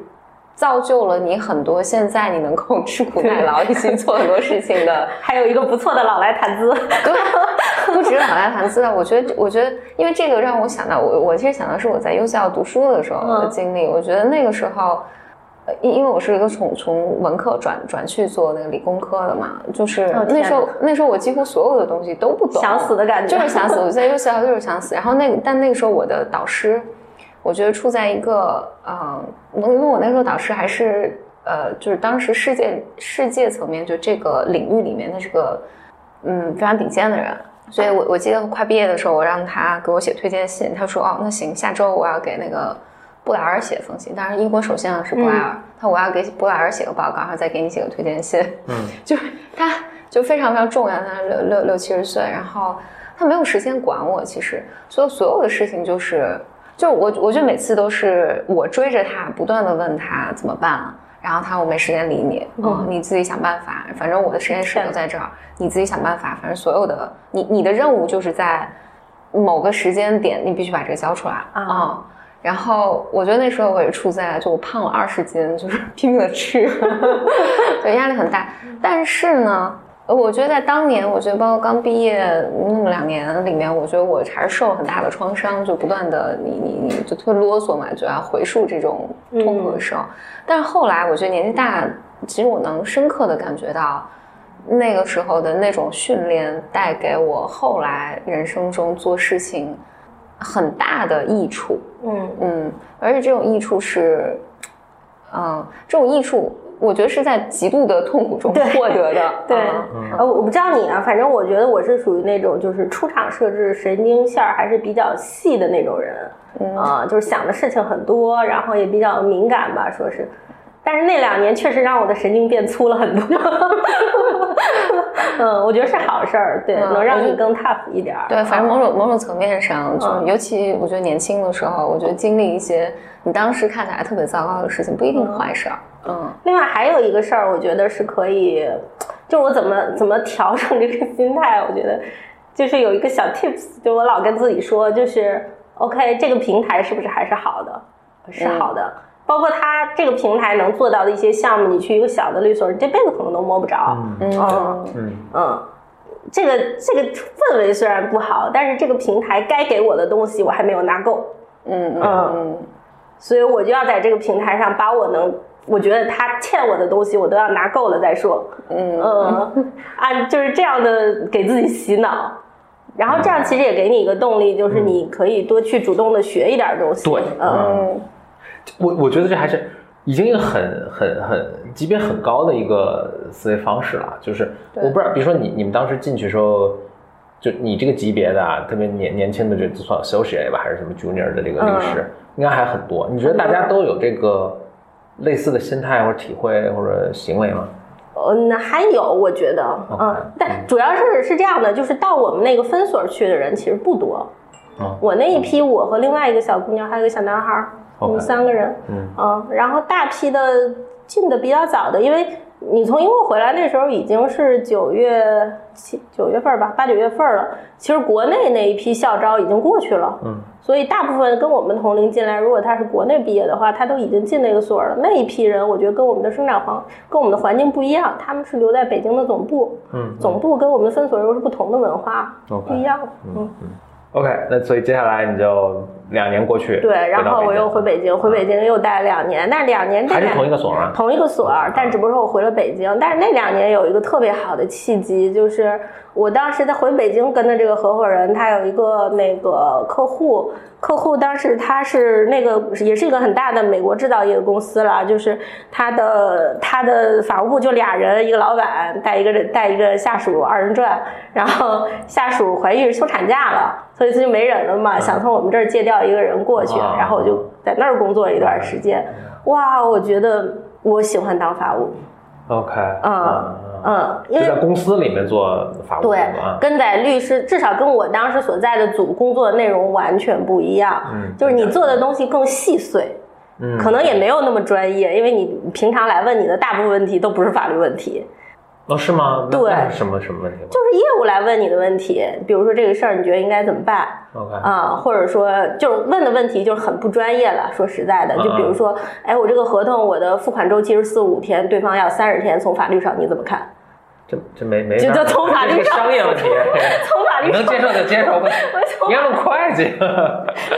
造就了你很多，现在你能够吃苦耐劳，一起做很多事情的 还有一个不错的老来谈资。对，不止老来谈资啊，我觉得，我觉得，因为这个让我想到，我我其实想到是我在优校读书的时候的经历。我觉得那个时候，呃因因为我是一个从从文科转转去做那个理工科的嘛，就是那时候哪那时候我几乎所有的东西都不懂，想死的感觉就是想死。我在优校就是想死。然后那个，但那个时候我的导师，我觉得处在一个呃，因为我那时候导师还是呃，就是当时世界世界层面就这个领域里面的这个嗯非常顶尖的人。所以我我记得快毕业的时候，我让他给我写推荐信，他说哦那行，下周我要给那个布莱尔写封信，当然英国首相是布莱尔，他说我要给布莱尔写个报告，然后再给你写个推荐信。嗯，就是他就非常非常重要，他六六六七十岁，然后他没有时间管我，其实所有所有的事情就是，就我我觉得每次都是我追着他，不断的问他怎么办，然后他我没时间理你，嗯，你自己想办法，反正我的实验室都在这儿，你自己想办法，反正所有的你你的任务就是在某个时间点，你必须把这个交出来啊嗯然后我觉得那时候我也处在就我胖了二十斤，就是 拼命的吃，对，压力很大。但是呢，我觉得在当年，我觉得包括刚毕业那么两年里面，我觉得我还是受了很大的创伤，就不断的你你你就特别啰嗦嘛，就要回溯这种痛苦的时候。但是后来我觉得年纪大，其实我能深刻的感觉到。那个时候的那种训练带给我后来人生中做事情很大的益处，嗯。嗯，而且这种益处是，嗯，这种益处我觉得是在极度的痛苦中获得的，对。嗯，呃，我我不知道你啊，反正我觉得我是属于那种就是出厂设置神经线儿还是比较细的那种人，嗯。啊、就是想的事情很多，然后也比较敏感吧，说是。但是那两年确实让我的神经变粗了很多，嗯，我觉得是好事儿，对，嗯能让你更 tough 一点儿。对，反正某种某种层面上，就嗯。尤其我觉得年轻的时候，我觉得经历一些你当时看起来特别糟糕的事情，不一定是坏事儿，嗯。另外还有一个事儿，我觉得是可以，就我怎么怎么调整这个心态，我觉得就是有一个小 tips，就我老跟自己说，就是 OK，这个平台是不是还是好的？是好的。包括它这个平台能做到的一些项目，你去一个小的律所，你这辈子可能都摸不着。嗯嗯嗯嗯，这个这个氛围虽然不好，但是这个平台该给我的东西我还没有拿够。嗯嗯嗯。嗯。所以我就要在这个平台上把我能，我觉得他欠我的东西，我都要拿够了再说。嗯。嗯，啊，就是这样的给自己洗脑，然后这样其实也给你一个动力，就是你可以多去主动的学一点东西。对。嗯，嗯我我觉得这还是已经一个很很很级别很高的一个思维方式了。就是我不知道，比如说你你们当时进去的时候，就你这个级别的啊，特别年年轻的这就算 associate 吧，还是什么 junior 的这个律师，应该还很多。你觉得大家都有这个类似的心态或者体会或者行为吗？嗯，还有我觉得嗯，但主要是是这样的，就是到我们那个分所去的人其实不多。嗯我那一批，我和另外一个小姑娘，还有一个小男孩儿，我们三个人。嗯嗯，然后大批的进的比较早的，因为你从英国回来那时候已经是九月七九月份儿吧，八九月份儿了。其实国内那一批校招已经过去了，嗯所以大部分跟我们同龄进来，如果他是国内毕业的话，他都已经进那个所了。那一批人，我觉得跟我们的生长环跟我们的环境不一样，他们是留在北京的总部，嗯总部跟我们分所又是不同的文化不一样。嗯，OK，那所以接下来你就两年过去，对，然后我又回北北京，回北京又待了两年，但是两年还是同一个所啊？同一个所儿，但只不过说我回了北京。但是那两年有一个特别好的契机，就是我当时在回北京跟的这个合伙人，他有一个那个客户，客户当时他是那个也是一个很大的美国制造业的公司了，就是他的他的法务部就俩人，一个老板带一个带一个下属二人转，然后下属怀孕休产假了，所以他就没人了嘛，想从我们这儿借调一个人过去，啊。然后我就在那儿工作了一段时间。哇，我觉得我喜欢当法务，OK，嗯嗯，因为在公司里面做法务对跟在律师至少跟我当时所在的组工作的内容完全不一样，嗯就是你做的东西更细碎，嗯。可能也没有那么专业，因为你平常来问你的大部分问题都不是法律问题，哦是吗？对什么什么问题就是业务来问你的问题，比如说这个事儿你觉得应该怎么办？？OK，啊、或者说就是问的问题就是很不专业了。说实在的，就比如说，哎，我这个合同我的付款周期是四五天，对方要三十天，从法律上你怎么看？这这没没就法就从法律商业问题，从法律上能接受就接受吧你要问会计，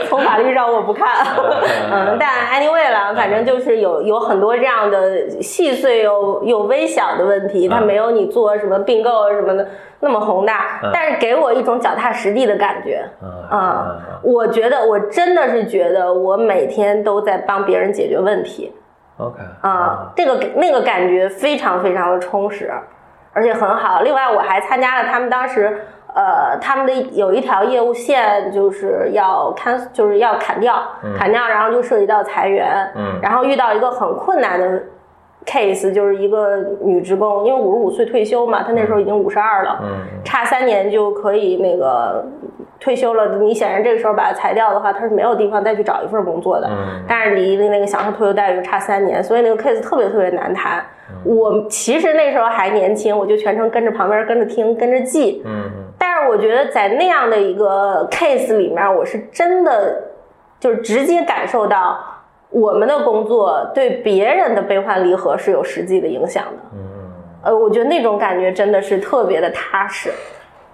从法律上我不看，嗯，但 anyway 了，反正就是有有很多这样的细碎又又微小的问题，它嗯没有你做什么并购什么的那么宏大嗯，但是给我一种脚踏实地的感觉。嗯啊、我觉得我真的是觉得我每天都在帮别人解决问题。OK 啊，这个那个感觉非常非常的充实，而且很好。另外，我还参加了他们当时，呃，他们的有一条业务线就是要砍，就是要砍掉，砍掉，然后就涉及到裁员，嗯然后遇到一个很困难的 case，就是一个女职工，因为五十五岁退休嘛，她那时候已经五十二了，嗯差三年就可以那个退休了。你显然这个时候把她裁掉的话，她是没有地方再去找一份工作的。嗯但是离那个享受退休待遇差三年，所以那个 case 特别特别难谈。嗯我其实那时候还年轻，我就全程跟着旁边跟着听，跟着记。但是我觉得在那样的一个 case 里面，我是真的就是直接感受到我们的工作对别人的悲欢离合是有实际的影响的。嗯呃，我觉得那种感觉真的是特别的踏实。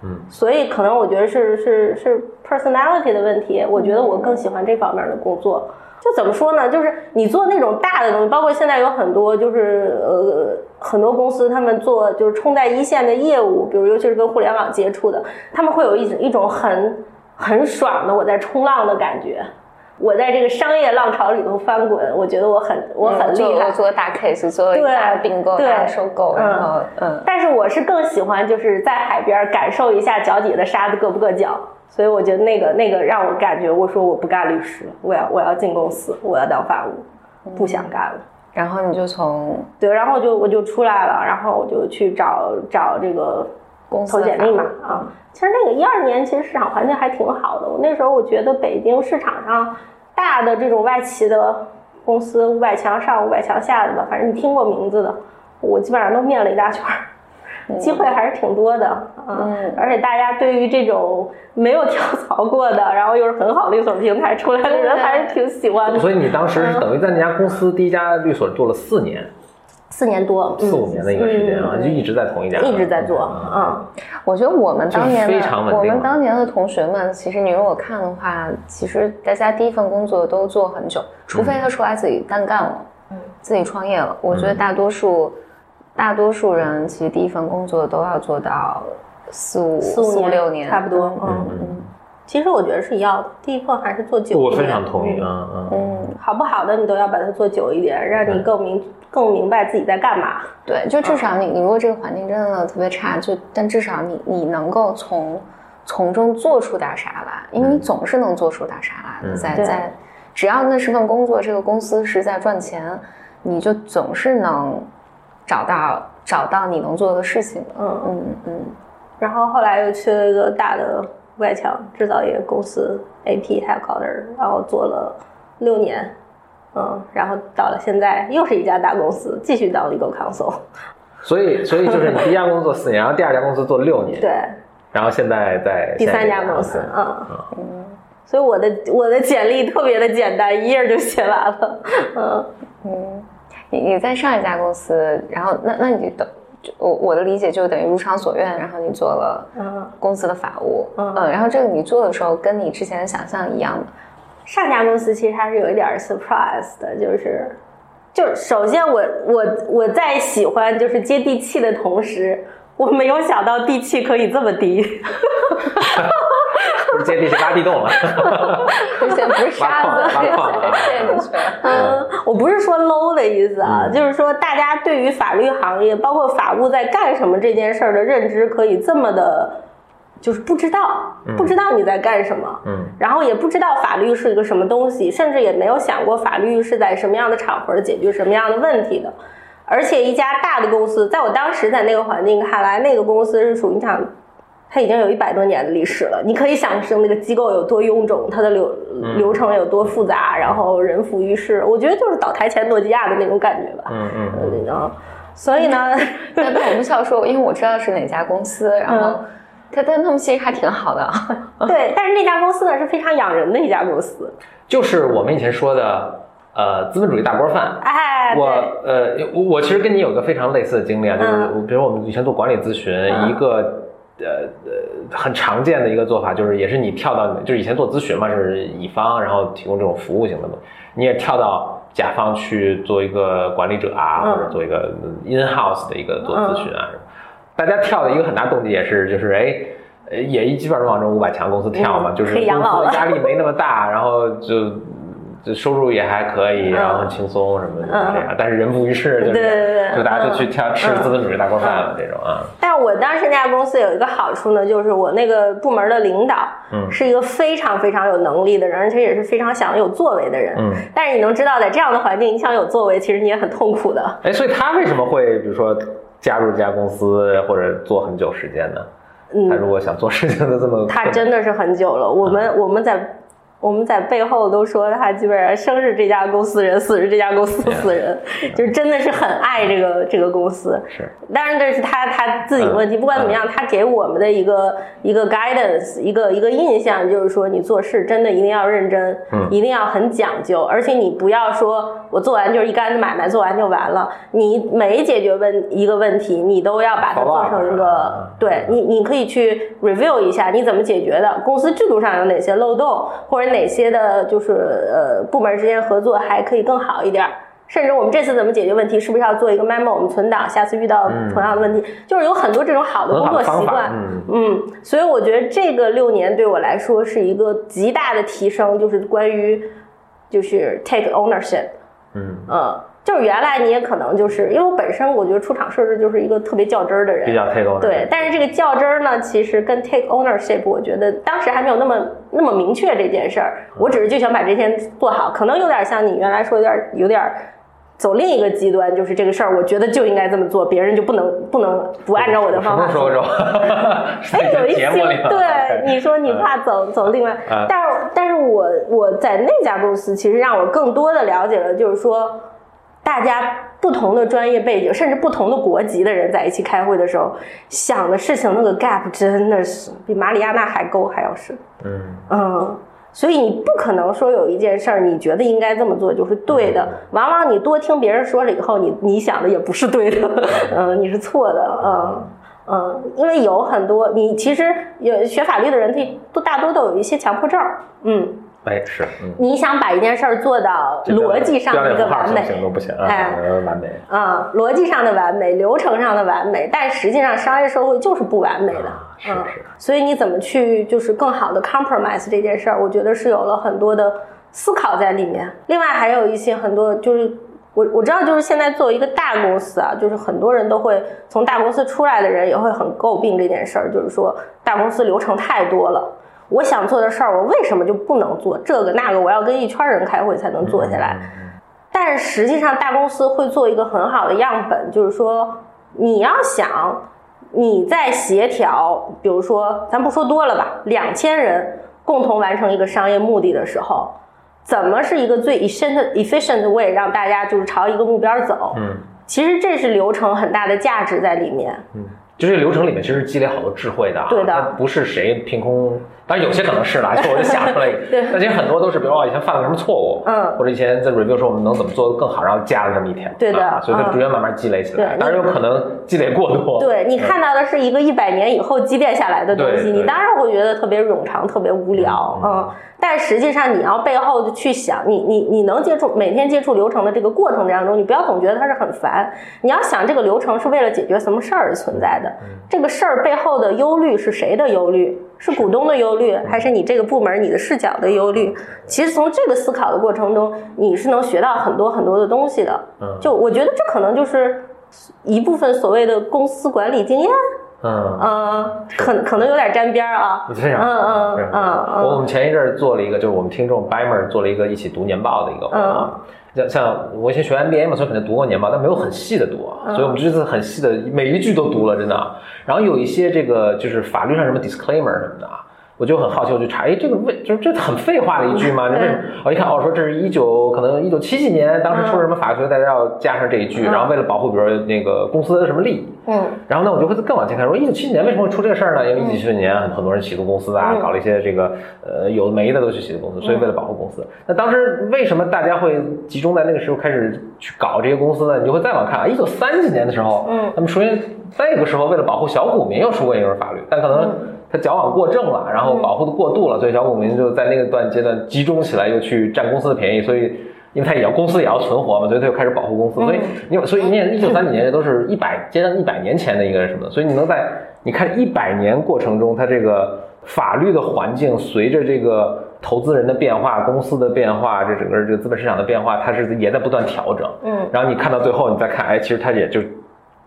嗯，所以可能我觉得是是是 personality 的问题。我觉得我更喜欢这方面的工作。就怎么说呢？就是你做那种大的东西，包括现在有很多就是呃很多公司他们做就是冲在一线的业务，比如尤其是跟互联网接触的，他们会有一种一种很很爽的我在冲浪的感觉。我在这个商业浪潮里头翻滚，我觉得我很我很厉害。做做大 case，做并购、收购，嗯然后嗯，但是我是更喜欢就是在海边感受一下脚底的沙子硌不硌脚，所以我觉得那个那个让我感觉，我说我不干律师，我要我要进公司，我要当法务，不想干了。然后你就从对，然后就我就出来了，然后我就去找找这个公司投简历嘛啊。其实那个一二年，其实市场环境还挺好的。我那时候我觉得北京市场上大的这种外企的公司，五百强上、五百强下的吧，反正你听过名字的，我基本上都面了一大圈儿。机会还是挺多的啊，嗯而且大家对于这种没有跳槽过的，然后又是很好的律所平台出来的人，还是挺喜欢的。所以你当时是等于在那家公司第一家律所做了四年，四年多，四五年的一个时间啊，就一直在同一家，一直在做，嗯，我觉得我们当年的就是非常稳定我们当年的同学们，其实你如果看的话，其实大家第一份工作都做很久，除非他出来自己单干了，嗯自己创业了。我觉得大多数、大多数人其实第一份工作都要做到四五四五五六年，差不多，嗯嗯嗯。其实我觉得是要的，第一份还是做久一点。我非常同意嗯啊嗯。嗯，好不好的你都要把它做久一点，让你更明更明白自己在干嘛。对，就至少你你如果这个环境真的特别差，就但至少你你能够从从中做出点啥来，因为你总是能做出点啥来的，嗯。在在只要那是份工作，这个公司是在赚钱，你就总是能找到找到你能做的事情的。嗯，嗯嗯，然后后来又去了一个大的外墙制造业公司 AP headquarter，然后做了六年，嗯，然后到了现在又是一家大公司，继续当 legal counsel。所以所以就是你第一家公司做四年，然后第二家公司做六年，对，然后现在在第三家公司，啊嗯。所以我的我的简历特别的简单，一页就写完了。嗯嗯，你你在上一家公司，然后那那你等。就我我的理解就等于如偿所愿，然后你做了嗯公司的法务，嗯然后这个你做的时候跟你之前的想象一样吗？上家公司其实还是有一点儿 surprise 的，就是，就是首先我我我在喜欢就是接地气的同时，我没有想到地气可以这么低。不是接地气挖地洞了，现在不是沙子，挖矿挖矿啊陷进去了。嗯，我不是说 low 的意思啊，就是说大家对于法律行业，包括法务在干什么这件事儿的认知，可以这么的，就是不知道，不知道你在干什么，嗯，然后也不知道法律是一个什么东西，甚至也没有想过法律是在什么样的场合解决什么样的问题的。而且一家大的公司，在我当时在那个环境看来，那个公司是属于你想，它已经有一百多年的历史了。你可以想象那个机构有多臃肿，它的流流程有多复杂，然后人浮于事。我觉得就是倒台前诺基亚的那种感觉吧。嗯嗯，嗯，所以呢，但但我们需要说，因为我知道是哪家公司，然后嗯他但他们其实还挺好的。对，但是那家公司呢是非常养人的一家公司。就是我们以前说的，呃，资本主义大锅饭。哎，我，呃，我我其实跟你有个非常类似的经历啊，就是比如我们以前做管理咨询，嗯一个呃呃很常见的一个做法，就是也是你跳到，就是以前做咨询嘛，是乙方，然后提供这种服务型的嘛，你也跳到甲方去做一个管理者啊，嗯或者做一个 in house 的一个做咨询啊，什么大家跳的一个很大动机也是就是哎。呃，也基本上往这五百强公司跳嘛，嗯就是公司压力没那么大，然后就就收入也还可以，嗯。然后很轻松什么的嗯这样，但是人浮于事，就是对对对就大家就去跳吃嗯。资本主义大锅饭了这种啊，但我当时那家公司有一个好处呢，就是我那个部门的领导，嗯。是一个非常非常有能力的人，而且也是非常想有作为的人。嗯，但是你能知道，在这样的环境，你想有作为，其实你也很痛苦的。哎，所以他为什么会比如说加入这家公司或者做很久时间呢？他如果想做事情的这么，嗯他真的是很久了。我们我们在我们在背后都说他基本上生是这家公司人，死是这家公司死人，就是真的是很爱这个这个公司。是。当然这是他他自己的问题，嗯。不管怎么样，他给我们的一个一个 guidance，一个一个印象就是说，你做事真的一定要认真，嗯。一定要很讲究，而且你不要说我做完就是一竿子买卖，做完就完了。你每解决问一个问题，你都要把它做成一个对你，你可以去 review 一下你怎么解决的，公司制度上有哪些漏洞，或者哪些的就是呃部门之间合作还可以更好一点儿。甚至我们这次怎么解决问题，是不是要做一个 memo，我们存档，下次遇到嗯同样的问题，就是有很多这种好的工作习惯。嗯嗯，所以我觉得这个六年对我来说是一个极大的提升，就是关于就是 take ownership。嗯，嗯，就是原来你也可能就是因为我本身我觉得出厂设置就是一个特别较真儿的人，比较 take ownership 对，但是这个较真儿呢，其实跟 take ownership，我觉得当时还没有那么那么明确这件事儿。我只是就想把这件做好，可能有点像你原来说有点有点走另一个极端，就是这个事儿，我觉得就应该这么做，别人就不能不能不按照我的方法做什么时候。哎，有一 些对你说你怕走走另外嗯，但是但是我我在那家公司，其实让我更多的了解了，就是说大家不同的专业背景，甚至不同的国籍的人在一起开会的时候，想的事情那个 gap 真的是比马里亚纳海沟还要深。嗯。嗯，所以你不可能说有一件事儿你觉得应该这么做就是对的，往往你多听别人说了以后，你你想的也不是对的，嗯，你是错的，嗯。嗯，因为有很多你其实有学法律的人，他都大多都有一些强迫症，嗯，哎是嗯，你想把一件事儿做到逻辑上的一个完美行，不行都不行啊，哎呃完美啊、逻辑上的完美，流程上的完美，但实际上商业社会就是不完美的，啊是嗯是，所以你怎么去就是更好的 compromise 这件事儿，我觉得是有了很多的思考在里面。另外还有一些很多就是。我我知道，就是现在作为一个大公司啊，就是很多人都会从大公司出来的人也会很诟病这件事儿，就是说大公司流程太多了，我想做的事儿，我为什么就不能做这个那个？我要跟一圈人开会才能做下来。但是实际上，大公司会做一个很好的样本，就是说，你要想你在协调，比如说，咱不说多了吧，两千人共同完成一个商业目的的时候，怎么是一个最 efficient efficient way 让大家就是朝一个目标走？嗯其实这是流程很大的价值在里面。嗯，就这个流程里面其实积累好多智慧的啊，对的不是谁凭空当然有些可能是啦，就我就想出来一个。对但其实很多都是，比如说哦以前犯了什么错误，嗯或者以前在 review 说我们能怎么做得更好，然后加了这么一条，对的啊所以它嗯逐渐慢慢积累起来。对当然有可能积累过多。对你看到的是一个一百年以后积淀下来的东西，你当然会觉得特别冗长、特别无聊，嗯嗯。但实际上，你要背后的去想，你你你能接触每天接触流程的这个过程当中，你不要总觉得它是很烦，你要想这个流程是为了解决什么事儿而存在的，嗯这个事儿背后的忧虑是谁的忧虑？是股东的忧虑，还是你这个部门你的视角的忧虑？其实从这个思考的过程中，你是能学到很多很多的东西的。嗯就我觉得这可能就是一部分所谓的公司管理经验。嗯，嗯，可可能有点沾边儿啊。这样，嗯嗯嗯嗯我我们前一阵儿做了一个，就是我们听众 Bimer 做了一个一起读年报的一个活动。嗯像像我以前学 MBA 嘛，所以可能读过年嘛，但没有很细的读，嗯所以我们这次很细的每一句都读了，真的。然后有一些这个就是法律上什么 disclaimer 什么的啊，我就很好奇，我就查，哎，这个为就是这很废话的一句吗？你为什么？我一看，哦，说这是一九可能一九七几年，当时出了什么法学，大家要加上这一句，嗯然后为了保护比如说那个公司的什么利益，嗯然后呢，我就会更往前看，说一九七几年为什么会出这个事儿呢？因为一九七几年很很多人起诉公司啊，嗯搞了一些这个呃有的没的都去起诉公司，所以为了保护公司，那当时为什么大家会集中在那个时候开始去搞这些公司呢？你就会再往看啊，一九三几年的时候，嗯他们首先那个时候为了保护小股民又出过一轮法律，但可能嗯他矫枉过正了，然后保护的过度了，所以小股民就在那个段阶段集中起来，又去占公司的便宜，所以。因为他也要公司也要存活嘛，所以他就开始保护公司。所以你所以你也一九三几年这都是一百接近一百年前的一个什么，所以你能在你看一百年过程中，它这个法律的环境随着这个投资人的变化、公司的变化、这整个这个资本市场的变化，它是也在不断调整。嗯然后你看到最后，你再看，哎，其实它也就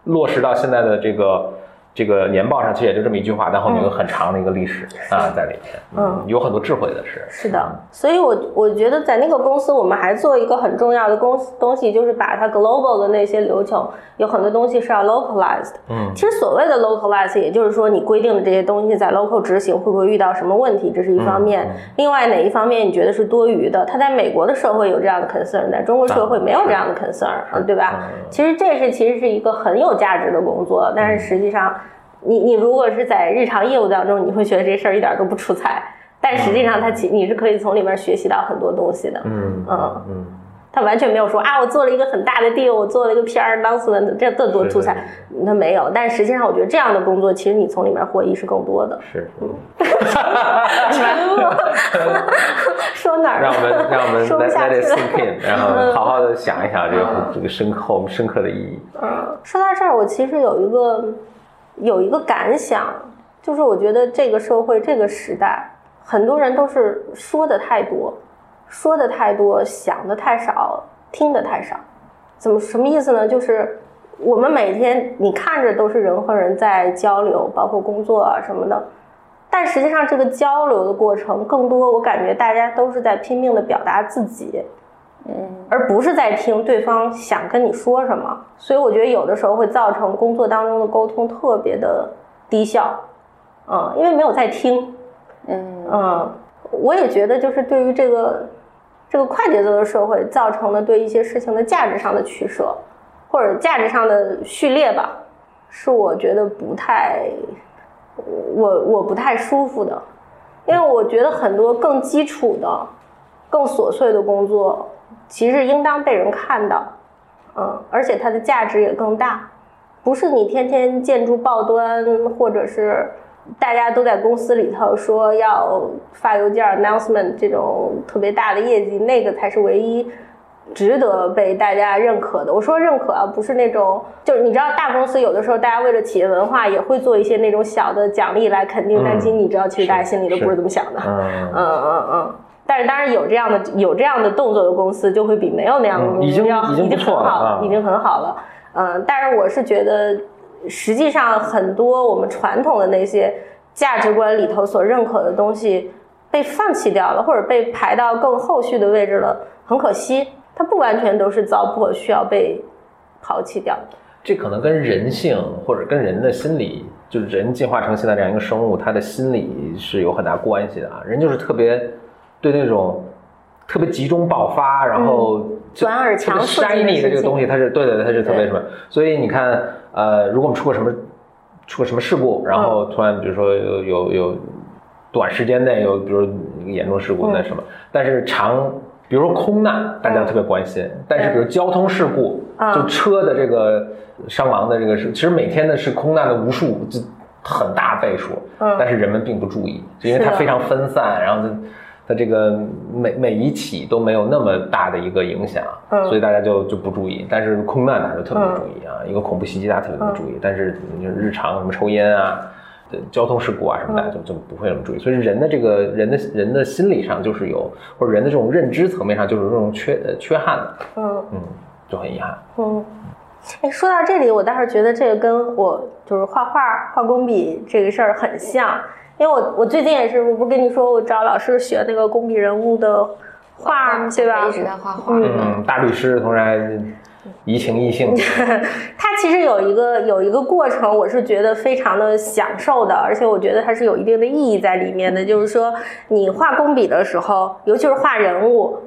落实到现在的这个这个年报上，其实也就这么一句话，但后面有很长的一个历史啊在里面，嗯有很多智慧的是。是的，所以我我觉得在那个公司，我们还做一个很重要的公司东西，就是把它 global 的那些流程，有很多东西是要 localized。嗯其实所谓的 localized，也就是说你规定的这些东西在 local 执行会不会遇到什么问题，这是一方面。另外哪一方面你觉得是多余的？它在美国的社会有这样的 concern，在中国社会没有这样的 concern，、嗯、对吧？嗯其实这是其实是一个很有价值的工作，但是实际上，你你如果是在日常业务当中，你会觉得这事儿一点都不出彩，但实际上它其你是可以从里面学习到很多东西的。嗯嗯嗯，他完全没有说啊，我做了一个很大的 deal，我做了一个 PR announcement，这这多出彩，他没有。但实际上，我觉得这样的工作，其实你从里面获益是更多的。是。说哪儿了？让我们让我们说不 let 下 let 去 it 了 sink in，然后好好的想一想这个这个深刻深刻的意义。嗯，说到这儿，我其实有一个有一个感想，就是我觉得这个社会这个时代，很多人都是说的太多，说的太多，想的太少，听的太少。怎么什么意思呢？就是我们每天你看着都是人和人在交流，包括工作啊什么的，但实际上这个交流的过程，更多我感觉大家都是在拼命的表达自己。而不是在听对方想跟你说什么，所以我觉得有的时候会造成工作当中的沟通特别的低效，嗯，因为没有在听，嗯。嗯，我也觉得就是对于这个这个快节奏的社会造成的对一些事情的价值上的取舍，或者价值上的序列吧，是我觉得不太，我我不太舒服的，因为我觉得很多更基础的、更琐碎的工作，其实应当被人看到，嗯，而且它的价值也更大，不是你天天建筑报端，或者是大家都在公司里头说要发邮件 announcement 这种特别大的业绩，那个才是唯一值得被大家认可的。我说认可啊，不是那种，就是你知道大公司有的时候大家为了企业文化也会做一些那种小的奖励来肯定，但其实你知道，其实大家心里都不是这么想的。嗯嗯嗯嗯。但是当然有这样的有这样的动作的公司，就会比没有那样的公司嗯已经要已经很好了，啊已经很好了。嗯，但是我是觉得，实际上很多我们传统的那些价值观里头所认可的东西被放弃掉了，或者被排到更后续的位置了，很可惜。它不完全都是糟粕，需要被抛弃掉的。这可能跟人性或者跟人的心理，就是人进化成现在这样一个生物，他的心理是有很大关系的啊。人就是特别对那种特别集中爆发，然后就短而强特别刺激的这个东西，它是对对对，它是特别对什么？所以你看，呃，如果我们出过什么出过什么事故，然后突然比如说有有有短时间内有比如严重事故那什么，但是长。比如说空难，大家特别关心，但是比如交通事故，就车的这个伤亡的这个是，其实每天的是空难的无数，就很大倍数，但是人们并不注意，就因为它非常分散，然后它它这个每每一起都没有那么大的一个影响，所以大家就就不注意。但是空难大家就特别注意啊，一个恐怖袭击大家特别不注意，但是就日常什么抽烟啊。交通事故啊什么的，就就不会那么注意。所以人的这个人的人的心理上就是有，或者人的这种认知层面上就是这种缺呃缺憾的。嗯嗯，就很遗憾。嗯，哎，说到这里，我倒是觉得这个跟我就是画画画工笔这个事儿很像，因为我我最近也是，我不跟你说我找老师学那个工笔人物的画，对吧？一直在画画。嗯，大律师同时还。移情易性，他其实有一个有一个过程，我是觉得非常的享受的，而且我觉得它是有一定的意义在里面的。就是说，你画工笔的时候，尤其是画人物，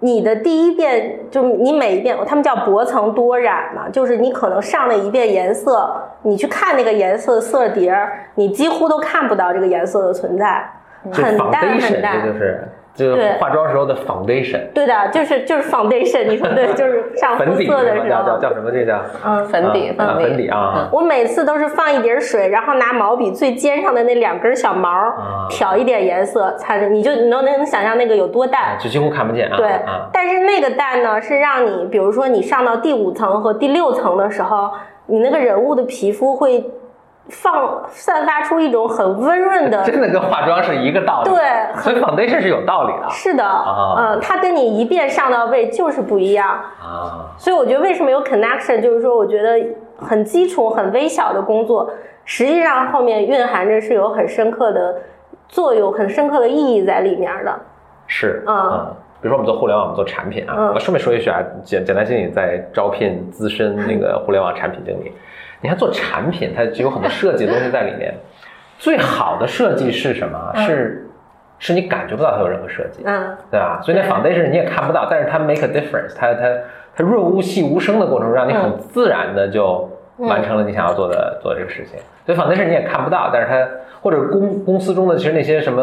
你的第一遍就你每一遍，他们叫薄层多染嘛，就是你可能上了一遍颜色，你去看那个颜色色碟你几乎都看不到这个颜色的存在，很淡很淡，就是。就是化妆时候的 foundation，对的，就是就是 foundation，你说对，就是上肤色的时候。叫叫叫什么？这叫？嗯。粉底粉底。啊。我每次都是放一点水，然后拿毛笔最尖上的那两根小毛挑一点颜色，擦着你就你能能想象那个有多淡，就几乎看不见啊。对，但是那个淡呢，是让你比如说你上到第五层和第六层的时候，你那个人物的皮肤会。放散发出一种很温润的，真的跟化妆是一个道理。对，所以 foundation 是有道理的。是的，嗯，它跟你一遍上到位就是不一样啊。所以我觉得为什么有 connection，就是说我觉得很基础、很微小的工作，实际上后面蕴含着是有很深刻的作用、很深刻的意义在里面的。是，嗯，比如说我们做互联网，我们做产品啊，我顺便说一句啊，简简单经理在招聘资深那个互联网产品经理。你看做产品，它就有很多设计的东西在里面。最好的设计是什么？是，是你感觉不到它有任何设计，嗯，对吧？所以那 foundation 你也看不到，但是它 make a difference，它它它润物细无声的过程中，让你很自然的就完成了你想要做的做这个事情。所以 foundation 你也看不到，但是它或者公公司中的其实那些什么，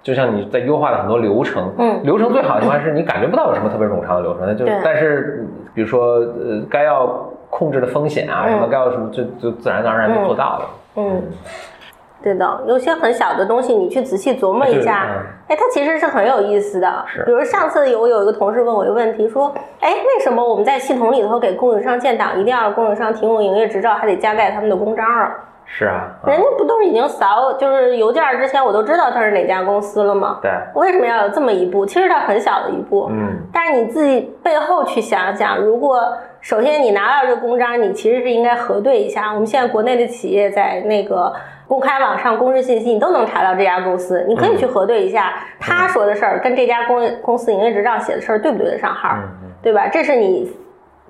就像你在优化的很多流程，嗯，流程最好的情况是你感觉不到有什么特别冗长的流程，那就但是比如说呃该要。控制的风险啊，什么该有什么，就就自然而然就做到了。嗯，对的，有些很小的东西，你去仔细琢磨一下，哎，它其实是很有意思的。是，比如上次有有一个同事问我一个问题，说，哎，为什么我们在系统里头给供应商建档，一定要供应商提供营业执照，还得加盖他们的公章啊？是啊，人家不都是已经扫，就是邮件之前我都知道他是哪家公司了吗？对，为什么要有这么一步？其实它很小的一步，嗯，但是你自己背后去想想，如果首先你拿到这个公章，你其实是应该核对一下。我们现在国内的企业在那个公开网上公示信息，你都能查到这家公司，你可以去核对一下，他说的事儿跟这家公公司营业执照写的事儿对不对得上号，对吧？这是你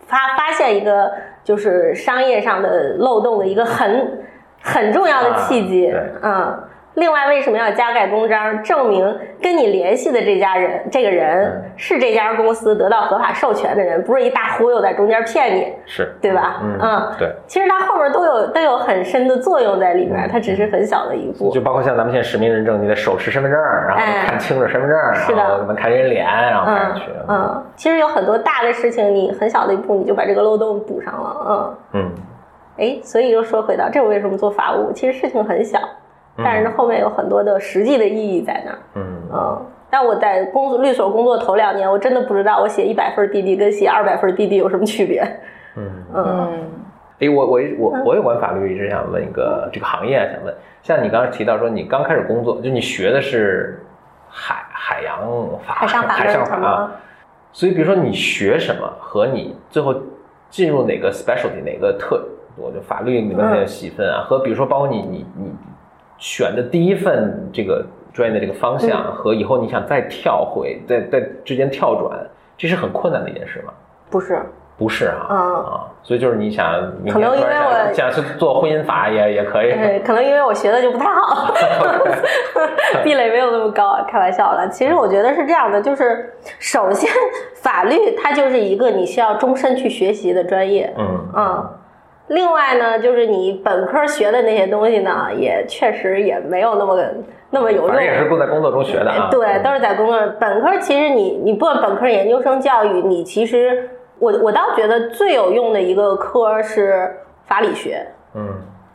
发发现一个就是商业上的漏洞的一个很。很重要的契机，嗯。另外，为什么要加盖公章，证明跟你联系的这家人，这个人是这家公司得到合法授权的人，不是一大忽悠在中间骗你，是对吧？嗯，对。其实它后面都有都有很深的作用在里面，它只是很小的一步。就包括像咱们现在实名认证，你得手持身份证，然后看清楚身份证，是的，能看人脸，然后拍上去。嗯，其实有很多大的事情，你很小的一步，你就把这个漏洞补上了。嗯嗯。哎，所以又说回到这，我为什么做法务？其实事情很小，但是后面有很多的实际的意义在那儿。嗯嗯。但我在工作律所工作头两年，我真的不知道我写一百份滴滴跟写二百份滴滴有什么区别。嗯嗯。哎，我我我我有关法律，一直想问一个这个行业，想问，像你刚刚提到说你刚开始工作，就你学的是海海洋法、海上法、海上法，所以比如说你学什么和你最后进入哪个 specialty 哪个特。我就法律里面的细分啊，和比如说包括你你你选的第一份这个专业的这个方向，和以后你想再跳回在在之间跳转，这是很困难的一件事吗？不是，不是啊啊，所以就是你想，可能因为我想去做婚姻法也也可以，对，可能因为我学的就不太好，壁垒没有那么高，开玩笑了。其实我觉得是这样的，就是首先法律它就是一个你需要终身去学习的专业，嗯嗯。另外呢，就是你本科学的那些东西呢，也确实也没有那么那么有用。反正也是在工作中学的啊。对，都是在工作。本科其实你你不管本科研究生教育，你其实我我倒觉得最有用的一个科是法理学。嗯，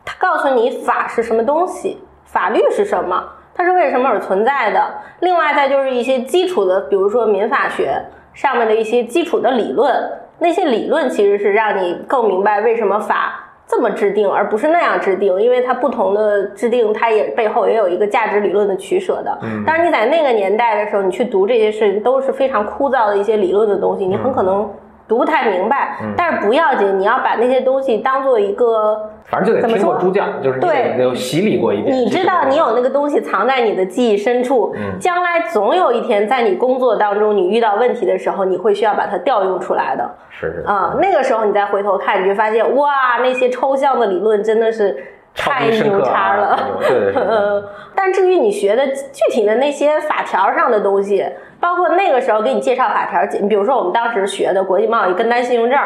它告诉你法是什么东西，法律是什么，它是为什么而存在的。另外再就是一些基础的，比如说民法学上面的一些基础的理论。那些理论其实是让你更明白为什么法这么制定，而不是那样制定，因为它不同的制定，它也背后也有一个价值理论的取舍的。嗯，但是你在那个年代的时候，你去读这些事情都是非常枯燥的一些理论的东西，你很可能。读不太明白，但是不要紧，你要把那些东西当做一个，反正就得听过猪教，就是对，有洗礼过一遍。你知道你有那个东西藏在你的记忆深处，将来总有一天在你工作当中你遇到问题的时候，你会需要把它调用出来的。是是啊，那个时候你再回头看，你就发现哇，那些抽象的理论真的是太牛叉了。对，嗯。但至于你学的具体的那些法条上的东西。包括那个时候给你介绍法条，你比如说我们当时学的国际贸易跟单信用证，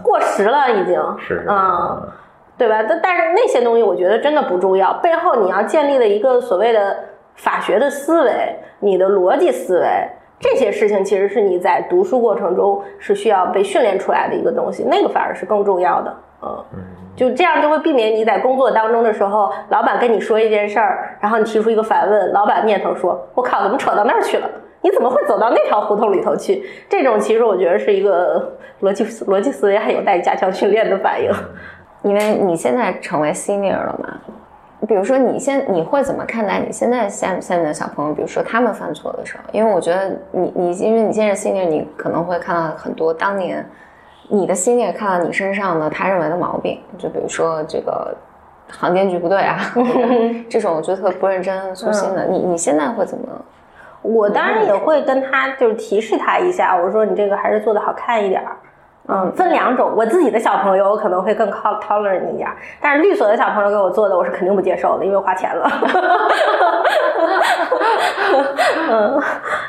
过时了已经，是啊，对吧？但但是那些东西我觉得真的不重要，背后你要建立的一个所谓的法学的思维，你的逻辑思维，这些事情其实是你在读书过程中是需要被训练出来的一个东西，那个反而是更重要的，嗯。就这样就会避免你在工作当中的时候，老板跟你说一件事儿，然后你提出一个反问，老板念头说：“我靠，怎么扯到那儿去了？你怎么会走到那条胡同里头去？”这种其实我觉得是一个逻辑逻辑思维还有待加强训练的反应。因为你现在成为 senior 了嘛，比如说你现你会怎么看待你现在 sem sem 的小朋友？比如说他们犯错的时候，因为我觉得你你因为你现在 senior，你可能会看到很多当年。你的心也看到你身上的他认为的毛病，就比如说这个航天局不对啊，这种我觉得特不认真粗心的。你你现在会怎么？我当然也会跟他就是提示他一下，我说你这个还是做的好看一点儿。嗯，分两种，我自己的小朋友我可能会更靠 tolerant 一点，但是律所的小朋友给我做的，我是肯定不接受的，因为花钱了。嗯，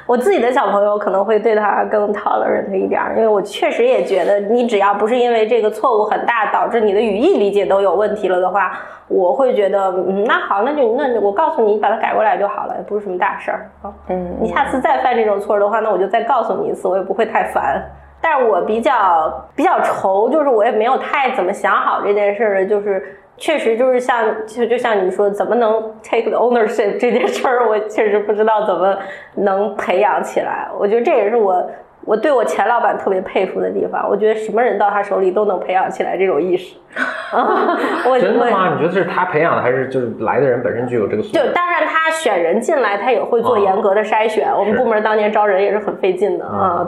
我自己的小朋友可能会对他更 tolerant 一点，因为我确实也觉得，你只要不是因为这个错误很大导致你的语义理解都有问题了的话，我会觉得，嗯，那好，那就那我告诉你，把它改过来就好了，也不是什么大事儿啊。嗯，你下次再犯这种错的话，那我就再告诉你一次，我也不会太烦。但是我比较比较愁，就是我也没有太怎么想好这件事儿，就是确实就是像就就像你说，怎么能 take the ownership 这件事儿，我确实不知道怎么能培养起来。我觉得这也是我我对我前老板特别佩服的地方。我觉得什么人到他手里都能培养起来这种意识。我真的吗？你觉得是他培养的，还是就是来的人本身具有这个素质？就当然他选人进来，他也会做严格的筛选。我们部门当年招人也是很费劲的啊。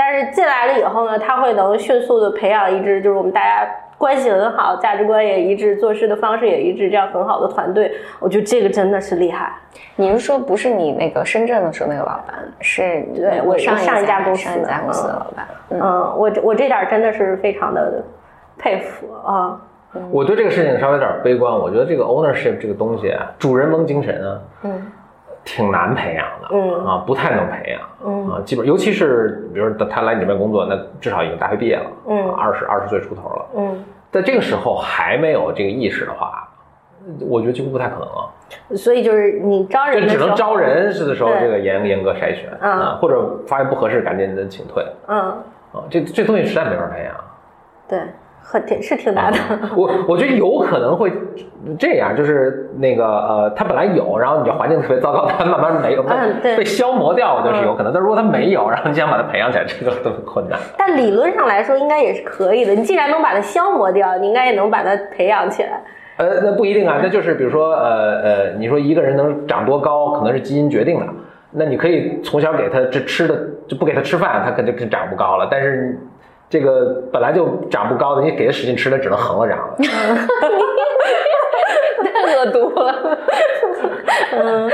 但是进来了以后呢，他会能迅速的培养一支，就是我们大家关系很好，价值观也一致，做事的方式也一致，这样很好的团队。我觉得这个真的是厉害。你是说不是你那个深圳的时候那个老板，是对我上上一家公司上一家公司的老板。嗯，我我这点真的是非常的佩服啊。我对这个事情稍微有点悲观，我觉得这个 ownership 这个东西啊，主人翁精神啊。嗯。挺难培养的，嗯啊，不太能培养，嗯啊，基本尤其是比如他来你这边工作，那至少已经大学毕业了，嗯，二十二十岁出头了，嗯，在这个时候还没有这个意识的话，我觉得几乎不太可能了。所以就是你招人，就只能招人是的时候，这个严严格筛选，啊，或者发现不合适，赶紧的请退，嗯啊，这这东西实在没法培养，对。很挺是挺难的，我我觉得有可能会这样，就是那个呃，他本来有，然后你这环境特别糟糕，他慢慢没有，被被消磨掉，就是有可能。但如果他没有，然后你想把它培养起来，这个都很困难。但理论上来说，应该也是可以的。你既然能把它消磨掉，你应该也能把它培养起来。呃，那不一定啊，那就是比如说呃呃，你说一个人能长多高，可能是基因决定的。那你可以从小给他这吃的，就不给他吃饭，他肯定是长不高了。但是。这个本来就长不高的，你给它使劲吃，它只能横着长了。太恶毒了，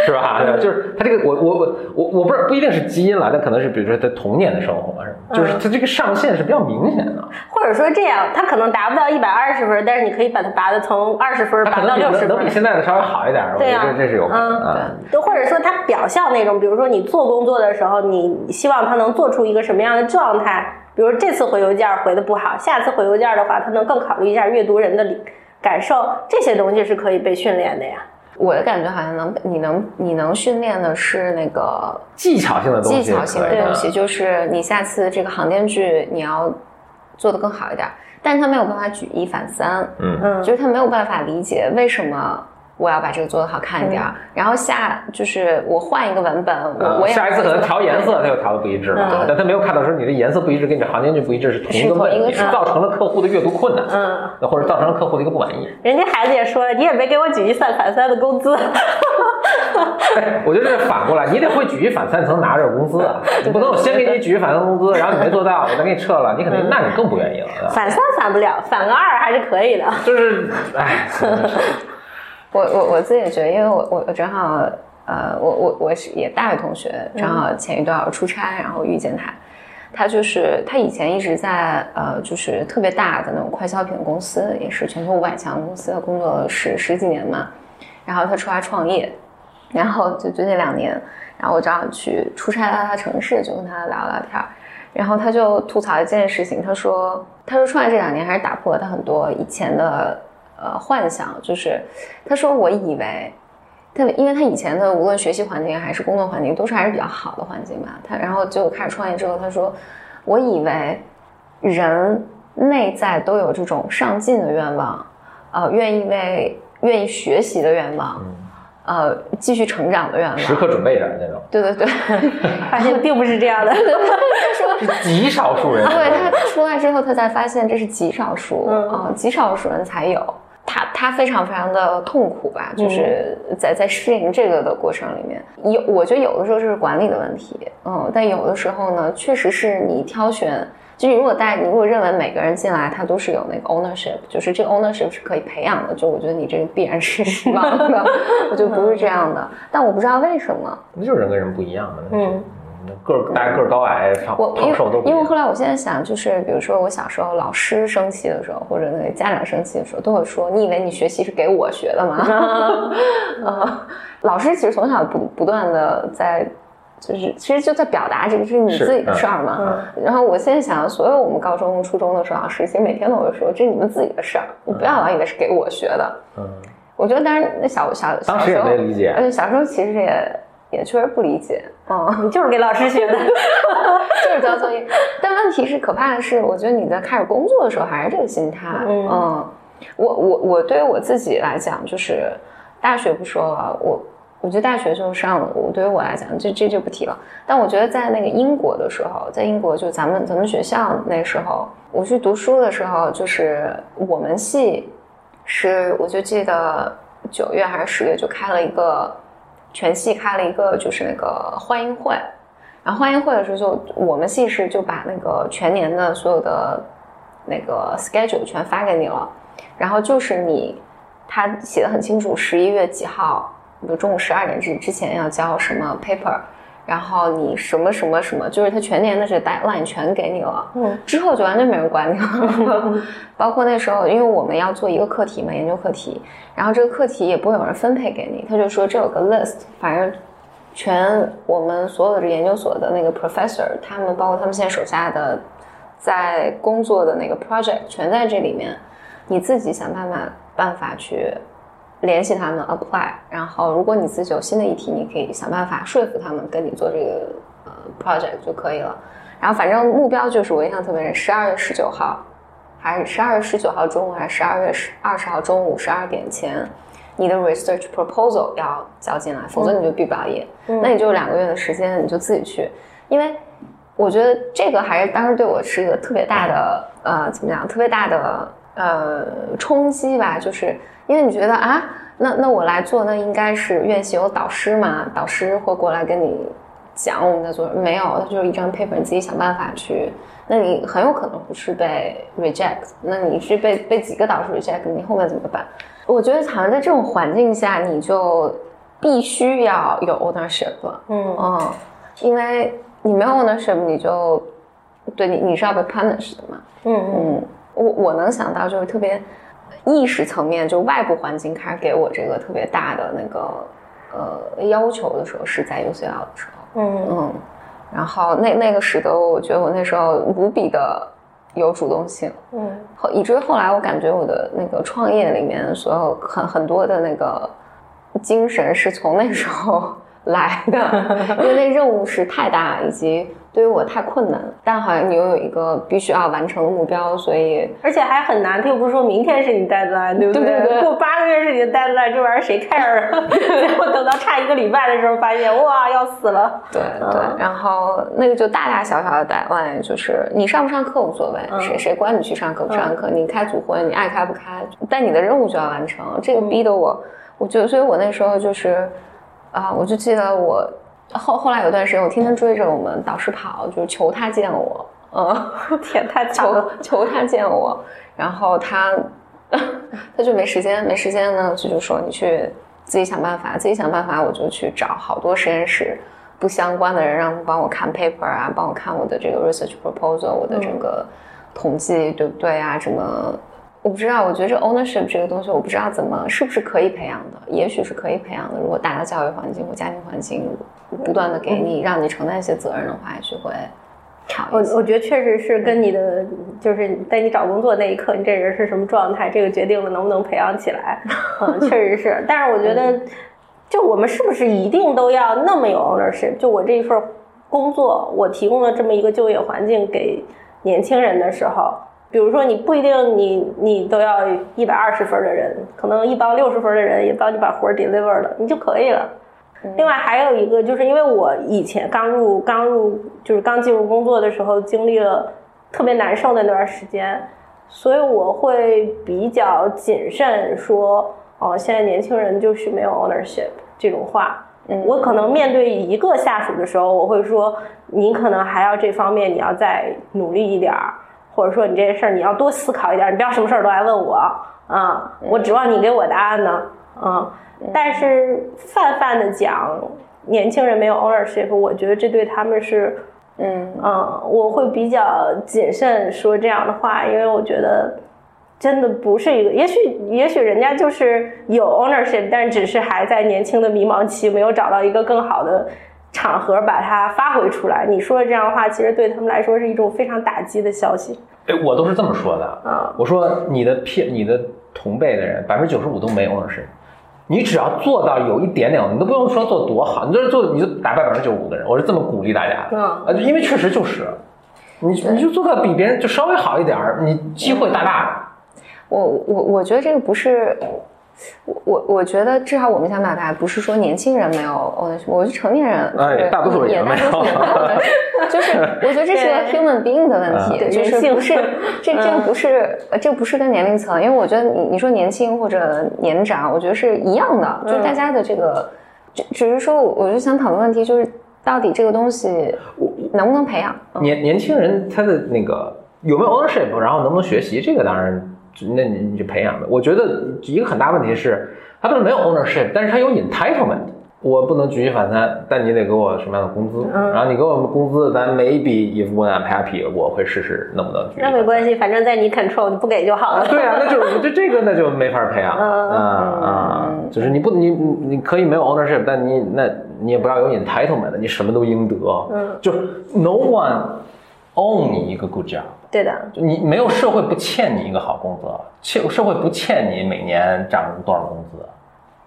是吧？就是他这个，我我我我我不是不一定是基因了，但可能是比如说他童年的生活，就是他这个上限是比较明显的。或者说这样，他可能达不到一百二十分，但是你可以把它拔的从二十分拔到六十分，能比现在的稍微好一点。对呀，这是有可能。对，或者说他表象那种，比如说你做工作的时候，你希望他能做出一个什么样的状态？比如这次回邮件回的不好，下次回邮件的话，他能更考虑一下阅读人的理感受，这些东西是可以被训练的呀。我的感觉好像能，你能你能训练的是那个技巧性的东西，技巧性的东西，就是你下次这个航天剧你要做的更好一点，但是他没有办法举一反三，嗯嗯，就是他没有办法理解为什么我要把这个做的好看一点，然后下就是我换一个文本，我我下一次可能调颜色，它又调的不一致了，嗯但他没有看到说你的颜色不一致跟你的行间距不一致是同一个问题，造成了客户的阅读困难，嗯，那或者造成了客户的一个不满意。人家孩子也说了，你也没给我举一三反三的工资。哎，我觉得这反过来，你得会举一反三才能拿着工资啊！你不能我先给你举一反三工资，然后你没做到，我再给你撤了，你肯定那你更不愿意了。反三反不了，反个二还是可以的。就是，哎，我我我自己也觉得，因为我我我正好呃，我我我是也大学同学，正好前一段我出差，然后遇见他。他就是他以前一直在呃，就是特别大的那种快消品公司，也是全球五百强公司工作了十十几年嘛。然后他出来创业，然后就最近两年，然后我正好去出差到他城市，就跟他聊聊天儿。然后他就吐槽一件事情，他说他说创业这两年还是打破了他很多以前的呃幻想，就是他说我以为。他因为他以前的无论学习环境还是工作环境都是还是比较好的环境吧，他然后就开始创业之后，他说，我以为人内在都有这种上进的愿望，呃，愿意为愿意学习的愿望，呃，继续成长的愿望，时刻准备着那种，对对对，发现 并不是这样的。是极少数人。对他出来之后，他才发现这是极少数嗯啊、极少数人才有。他他非常非常的痛苦吧，就是在在适应这个的过程里面，有我觉得有的时候就是管理的问题，嗯，但有的时候呢，确实是你挑选。就你如果带，你如果认为每个人进来他都是有那个 ownership，就是这个 ownership 是可以培养的，就我觉得你这个必然是失望的，我觉得不是这样的。但我不知道为什么，那就是人跟人不一样嘛。嗯，个儿大家个儿高矮、胖我因胖瘦都为因为。后来我现在想，就是比如说我小时候老师生气的时候，或者那个家长生气的时候，都会说：“你以为你学习是给我学的吗？”呃，老师其实从小不不断的在。就是其实就在表达这个是你自己的事儿嘛，然后我现在想，所有我们高中、初中的时候，老师其实每天都会说，这是你们自己的事儿，你不要老以为是给我学的。嗯，我觉得当然那小小当时也小时候没理解而且小时候其实也也确实不理解，嗯，你 就是给老师学的。就是交作业。但问题是，可怕的是，我觉得你在开始工作的时候还是这个心态。嗯嗯，我我我对于我自己来讲，就是大学不说了，我我觉得大学就上了，我对于我来讲，这这就不提了。但我觉得在那个英国的时候，在英国就咱们咱们学校那时候，我去读书的时候，就是我们系是我就记得九月还是十月就开了一个全系开了一个就是那个欢迎会。然后欢迎会的时候就，我们系是就把那个全年的所有的那个 schedule 全发给你了，然后就是你，他写的很清楚，十一月几号，比如中午十二点之之前要交什么 paper，然后你什么什么什么，就是他全年的这个 deadline 全给你了，嗯，之后就完全没人管你了。包括那时候，因为我们要做一个课题嘛，研究课题，然后这个课题也不会有人分配给你，他就说这有个 list，反正全我们所有的研究所的那个 professor，他们包括他们现在手下的在工作的那个 project 全在这里面，你自己想办法办法去联系他们 apply，然后如果你自己有新的议题，你可以想办法说服他们跟你做这个呃 project 就可以了。然后反正目标就是我印象特别深，十二月十九号，还是十二月十九号中午，还是十二月十二十号中午十二点前，你的 research proposal 要交进来，否则你就毕不了业。那你就两个月的时间，你就自己去，因为我觉得这个还是当时对我是一个特别大的呃怎么讲，特别大的呃冲击吧，就是因为你觉得啊，那那我来做，那应该是院系有导师嘛，导师会过来跟你讲我们在做，没有，他就是一张 paper，你自己想办法去。那你很有可能不是被 reject，那你是被被几个导师 reject，你后面怎么办？我觉得好像在这种环境下，你就必须要有 ownership 了，嗯嗯，因为你没有 ownership，你就对你你是要被 punish 的嘛，嗯嗯嗯，我我能想到就是特别意识层面，就外部环境开始给我这个特别大的那个呃要求的时候，是在 UCL 的时候，嗯。嗯，然后那那个使得我觉得我那时候无比的有主动性，嗯。后以至于后来我感觉我的那个创业里面所有很很多的那个精神是从那时候 来的，因为那任务是太大，以及对于我太困难，但好像你又有一个必须要完成的目标，所以而且还很难，他又不是说明天是你 deadline，对不对？对对过八个月是你的 deadline，这玩意儿谁 care？啊 最后等到差一个礼拜的时候，发现哇要死了。对对，然后那个就大大小小的 deadline，就是你上不上课无所谓，嗯。谁谁管你去上课不上课，你开组会你爱开不开，但你的任务就要完成，这个逼得我，我觉得，所以我那时候就是，啊，我就记得我后后来有段时间，我天天追着我们导师跑，就是求他见我，嗯，天，太惨求了。求他见我，然后他 他就没时间，没时间呢，就就说你去自己想办法，自己想办法，我就去找好多实验室不相关的人，让帮我看 paper 啊，帮我看我的这个 research proposal，我的整个统计对不对啊？什么？我不知道，我觉得这 ownership 这个东西，我不知道怎么是不是可以培养的，也许是可以培养的。如果大的教育环境或家庭环境不断的给你，让你承担一些责任的话，也许会好。我我觉得确实是跟你的，就是在你找工作那一刻，你这人是什么状态，这个决定了能不能培养起来。嗯，确实是。但是我觉得，就我们是不是一定都要那么有 ownership？就我这一份工作，我提供了这么一个就业环境给年轻人的时候，比如说你不一定你你都要一百二十分的人，可能一帮六十分的人也帮你把活儿 deliver 了，你就可以了。另外还有一个，就是因为我以前刚入刚入就是刚进入工作的时候，经历了特别难受的那段时间，所以我会比较谨慎说，哦，现在年轻人就是没有 ownership 这种话。嗯。我可能面对一个下属的时候，我会说，你可能还要这方面你要再努力一点儿，或者说你这件事儿你要多思考一点儿，你不要什么事儿都来问我啊，我指望你给我答案呢，啊。但是泛泛的讲，年轻人没有 ownership，我觉得这对他们是，嗯嗯，我会比较谨慎说这样的话，因为我觉得真的不是一个，也许也许人家就是有 ownership，但只是还在年轻的迷茫期，没有找到一个更好的场合把它发挥出来。你说的这样的话，其实对他们来说是一种非常打击的消息。哎，我都是这么说的。嗯我说你的偏你的同辈的人，百分之九十五都没 ownership。你只要做到有一点点，你都不用说做多好，你就是做，你就打败百分之九十五的人。我是这么鼓励大家的。嗯呃，因为确实就是，你你就做到比别人就稍微好一点儿，你机会大大的。我我我觉得这个不是，我我我觉得至少我们想表达不是说年轻人没有 ownership，我是成年人大多数人也没有 就是我觉得这是个 human being 的问题，嗯。就是不是 这这不是呃这不是跟年龄层，因为我觉得你你说年轻或者年长，我觉得是一样的，就是大家的这个，只只是说我就想讨论问题就是到底这个东西能不能培养？嗯。年年轻人他的那个有没有 ownership，然后能不能学习，这个当然，那你你就培养的。我觉得一个很大问题是，他们没有 ownership，但是他有 entitlement。我不能举一反三，但你得给我什么样的工资？嗯然后你给我们工资，咱 maybe if when I'm happy，我会试试能不能。那没关系，反正在你 control，你不给就好了。对啊，那就这这个那就没法培养了嗯啊啊！就是你不你你你可以没有 ownership，但你那你也不要有 entitlement，你什么都应得。嗯，就 no one own 你一个 good job，对的，你没有社会不欠你一个好工作，欠社会不欠你每年涨多少工资，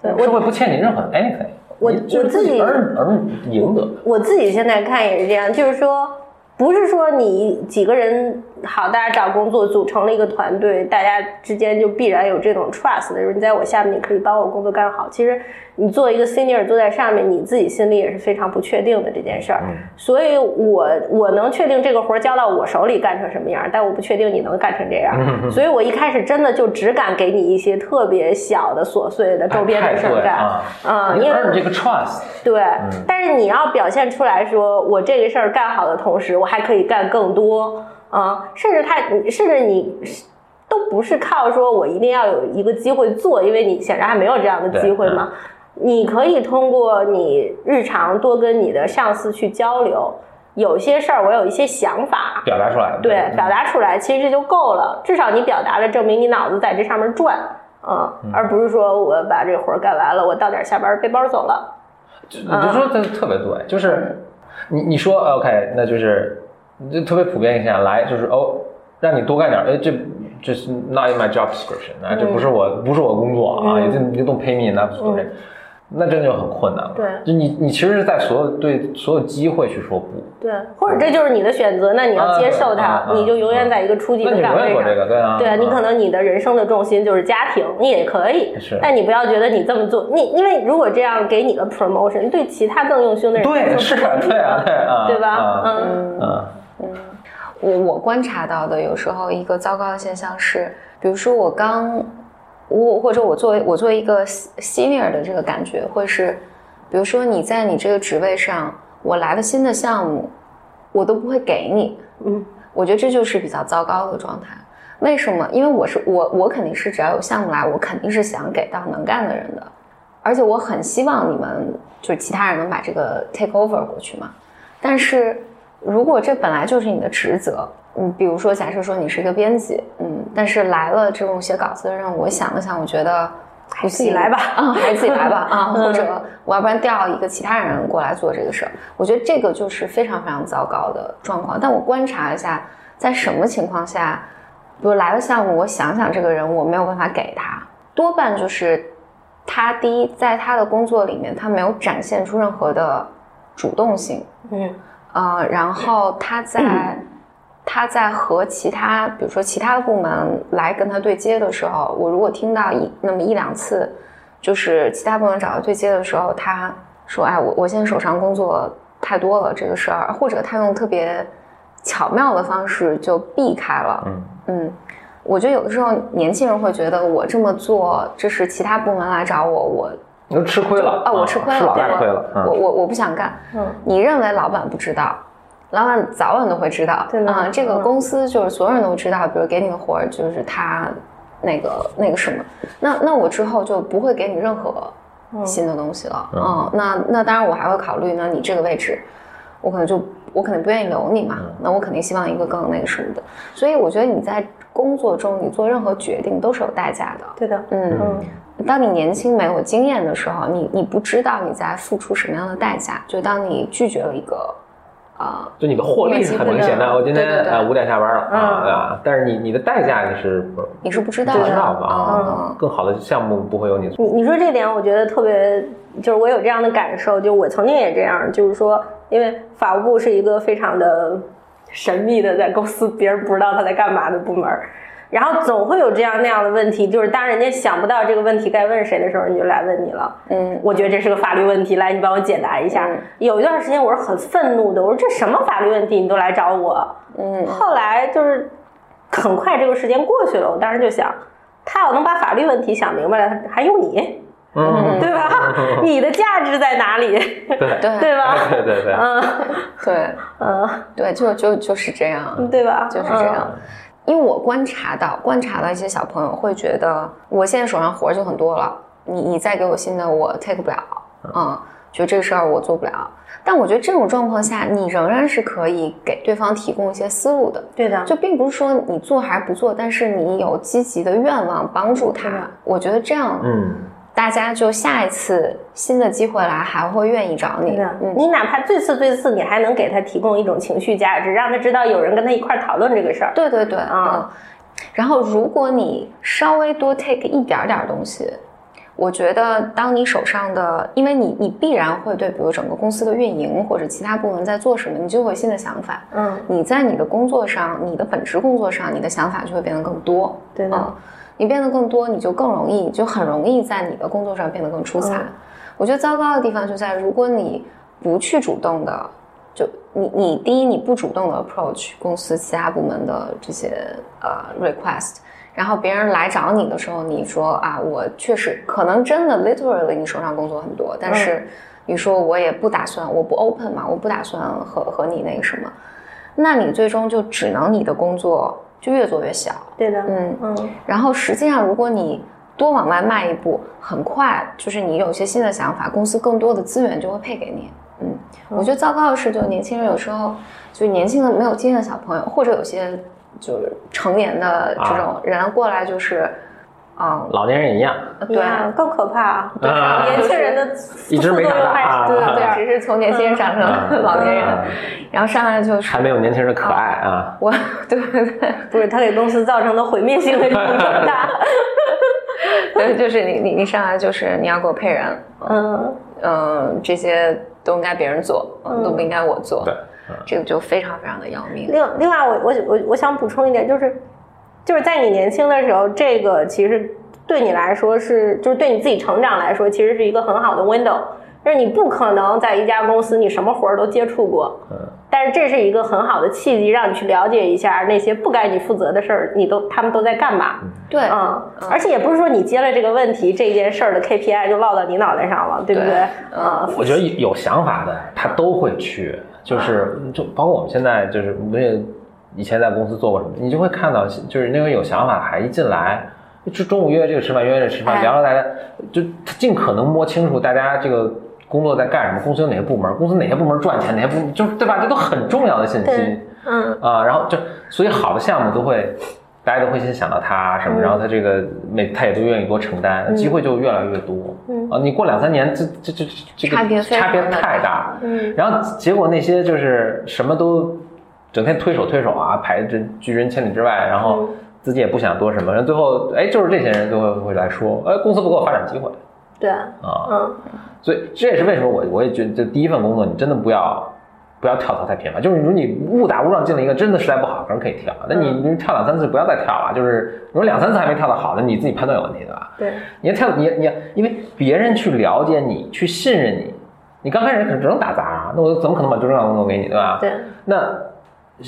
对社会不欠你任何 anything，我我自己而而赢得。我自己现在看也是这样，就是说，不是说你几个人好，大家找工作组成了一个团队，大家之间就必然有这种 trust 的，你在我下面，你可以帮我工作干好。其实你做一个 senior 坐在上面，你自己心里也是非常不确定的这件事儿。所以我我能确定这个活儿交到我手里干成什么样，但我不确定你能干成这样。所以我一开始真的就只敢给你一些特别小的琐碎的周边的事干。啊，嗯，因为这个 trust，对，但是你要表现出来说，我这个事儿干好的同时，我还可以干更多啊、甚至他，甚至你都不是靠说我一定要有一个机会做，因为你显然还没有这样的机会嘛。你可以通过你日常多跟你的上司去交流，有些事儿我有一些想法，表达出来。对，表达出来，其实这就够了。至少你表达了，证明你脑子在这上面转，嗯，而不是说我把这活儿干完了，我到点儿下班儿背包走了。你就说的特别对，就是你你说 OK，那就是就特别普遍一下来，就是哦，让你多干点儿，哎，这这是 not in my job description 啊，这不是我不是我工作啊，嗯。也就你 don't pay me enough for it，、那真的就很困难了。对。就你你其实是在所有对所有机会去说不，对，或者这就是你的选择，那你要接受它，你就永远在一个初级的岗位上。这个，对啊，对啊，你可啊能你的人生的重心就是家庭，你也可以。是，但你不要觉得你这么做，你因为如果这样给你了 promotion，对其他更用心的人对是对啊对啊对吧？啊？嗯。嗯我我观察到的有时候一个糟糕的现象是，比如说我刚我或者我作为我作为一个 senior 的这个感觉会是，比如说你在你这个职位上，我来了新的项目，我都不会给你，嗯，我觉得这就是比较糟糕的状态。为什么？因为我是我我肯定是只要有项目来，我肯定是想给到能干的人的，而且我很希望你们就是其他人能把这个 take over 过去嘛。但是如果这本来就是你的职责，嗯，比如说假设说你是一个编辑，嗯，但是来了这种写稿子的任务，我想了想，我觉得不行自己来吧。啊，还是自己来吧 啊，嗯。或者我要不然调一个其他人过来做这个事儿，我觉得这个就是非常非常糟糕的状况。但我观察一下，在什么情况下，比如来了项目，我想想这个人我没有办法给他，多半就是他第一在他的工作里面他没有展现出任何的主动性，嗯呃，然后他在 他在和其他，比如说其他部门来跟他对接的时候，我如果听到一那么一两次，就是其他部门找他对接的时候，他说：“哎，我我现在手上工作太多了，这个事儿，或者他用特别巧妙的方式就避开了。”嗯嗯，我觉得有的时候年轻人会觉得我这么做，这是其他部门来找我，我你都吃亏了啊，我吃亏了，是老亏了，嗯我我我不想干。嗯你认为老板不知道，老板早晚都会知道。真的啊、这个嗯公司就是所有人都知道，比如给你个活儿就是他那个那个什么，那那我之后就不会给你任何新的东西了。嗯嗯，那那当然我还会考虑，那你这个位置，我可能就我可能不愿意留你嘛，嗯那我肯定希望一个更那个什么的。所以我觉得你在工作中你做任何决定都是有代价的。对的，嗯嗯当你年轻没有经验的时候，你你不知道你在付出什么样的代价。就当你拒绝了一个，呃，就你的获利是很明显的，我今天对对对。呃五点下班了啊但是你你的代价你是你是不知道的。不知道的啊啊，更好的项目不会有你。你你说这点，我觉得特别，就是我有这样的感受，就我曾经也这样，就是说，因为法务部是一个非常的神秘的，在公司别人不知道他在干嘛的部门儿，然后总会有这样那样的问题，就是当人家想不到这个问题该问谁的时候，你就来问你了。嗯，我觉得这是个法律问题，来，你帮我解答一下。嗯有一段时间我是很愤怒的，我说这什么法律问题你都来找我。嗯后来就是很快这个时间过去了，我当时就想，他要能把法律问题想明白了，还用你，嗯，对吧？你的价值在哪里？对对 对吧？对对对，嗯对嗯，对，就就就是这样，对吧？就是这样。因为我观察到，观察到一些小朋友会觉得，我现在手上活儿就很多了，你你再给我新的，我 take 不了，嗯，觉得这个事儿我做不了。但我觉得这种状况下，你仍然是可以给对方提供一些思路的。嗯，对的，就并不是说你做还是不做，但是你有积极的愿望帮助他。我觉得这样，嗯，大家就下一次新的机会来还会愿意找你。你哪怕最次最次，你还能给他提供一种情绪价值，让他知道有人跟他一块儿讨论这个事儿。对对对，啊嗯。然后，如果你稍微多 take 一点点东西，我觉得当你手上的，因为你你必然会对，比如整个公司的运营或者其他部门在做什么，你就会有新的想法。嗯，你在你的工作上，你的本职工作上，你的想法就会变得更多。对的嗯你变得更多，你就更容易，就很容易在你的工作上变得更出彩。嗯我觉得糟糕的地方就在，如果你不去主动的，就你你第一你不主动的 approach 公司其他部门的这些呃 request，然后别人来找你的时候，你说啊，我确实可能真的 literally 你手上工作很多，但是你说我也不打算，我不 open 嘛，我不打算和和你那个什么，那你最终就只能你的工作就越做越小。对的，嗯嗯然后实际上，如果你多往外迈一步，很快就是你有一些新的想法，公司更多的资源就会配给你。嗯，我觉得糟糕的是，就年轻人有时候就年轻的没有经验的小朋友，或者有些就是成年的这种人过来，就是嗯，老年人一样，对。呀，更可怕。啊。年轻人的 一直没副作用大对对，只是从年轻人长成 老年人。嗯，然后上来就是还没有年轻人可爱啊。我，对对。对。不是他给公司造成的毁灭性的这种更大。对，就是你你你上来就是你要给我配人，嗯。嗯，这些都应该别人做，嗯，都不应该我做。对，嗯这个就非常非常的要命。另另外我，我我我想补充一点，就是就是在你年轻的时候，这个其实对你来说是，就是对你自己成长来说，其实是一个很好的 window。就是你不可能在一家公司你什么活儿都接触过，嗯，但是这是一个很好的契机，让你去了解一下那些不该你负责的事儿，你都他们都在干嘛。对，嗯，而且也不是说你接了这个问题，这件事儿的 KPI 就落到你脑袋上了，对不对？对嗯，我觉得有想法的他都会去，就是就包括我们现在就是我们也以前在公司做过什么，你就会看到就是那个有想法还一进来，就中午约这个吃饭，约这个吃饭，哎聊聊大家，就他尽可能摸清楚大家这个。工作在干什么？公司有哪些部门？公司哪些部门赚钱？哪些部门就是对吧？这都很重要的信息嗯啊。然后就所以好的项目都会，大家都会先想到他什么，嗯然后他这个每他也都愿意多承担，机会就越来越多。嗯啊，你过两三年，这这这这个差别差别太大。嗯然后结果那些就是什么都整天推手推手啊，排这拒人千里之外，然后嗯。自己也不想多什么，然后最后哎，就是这些人就会会来说，哎，公司不给我发展机会。对，啊。嗯。所以这也是为什么我我也觉得这第一份工作你真的不要不要跳槽太频繁，就是如果你误打误撞进了一个真的实在不好，可能可以跳，那你你跳两三次不要再跳了，就是如果两三次还没跳到好那，你自己判断有问题对吧？对，你要跳你你因为别人去了解你，去信任你，你刚开始可能只能打杂啊，那我怎么可能把最重要的工作给你对吧？对，那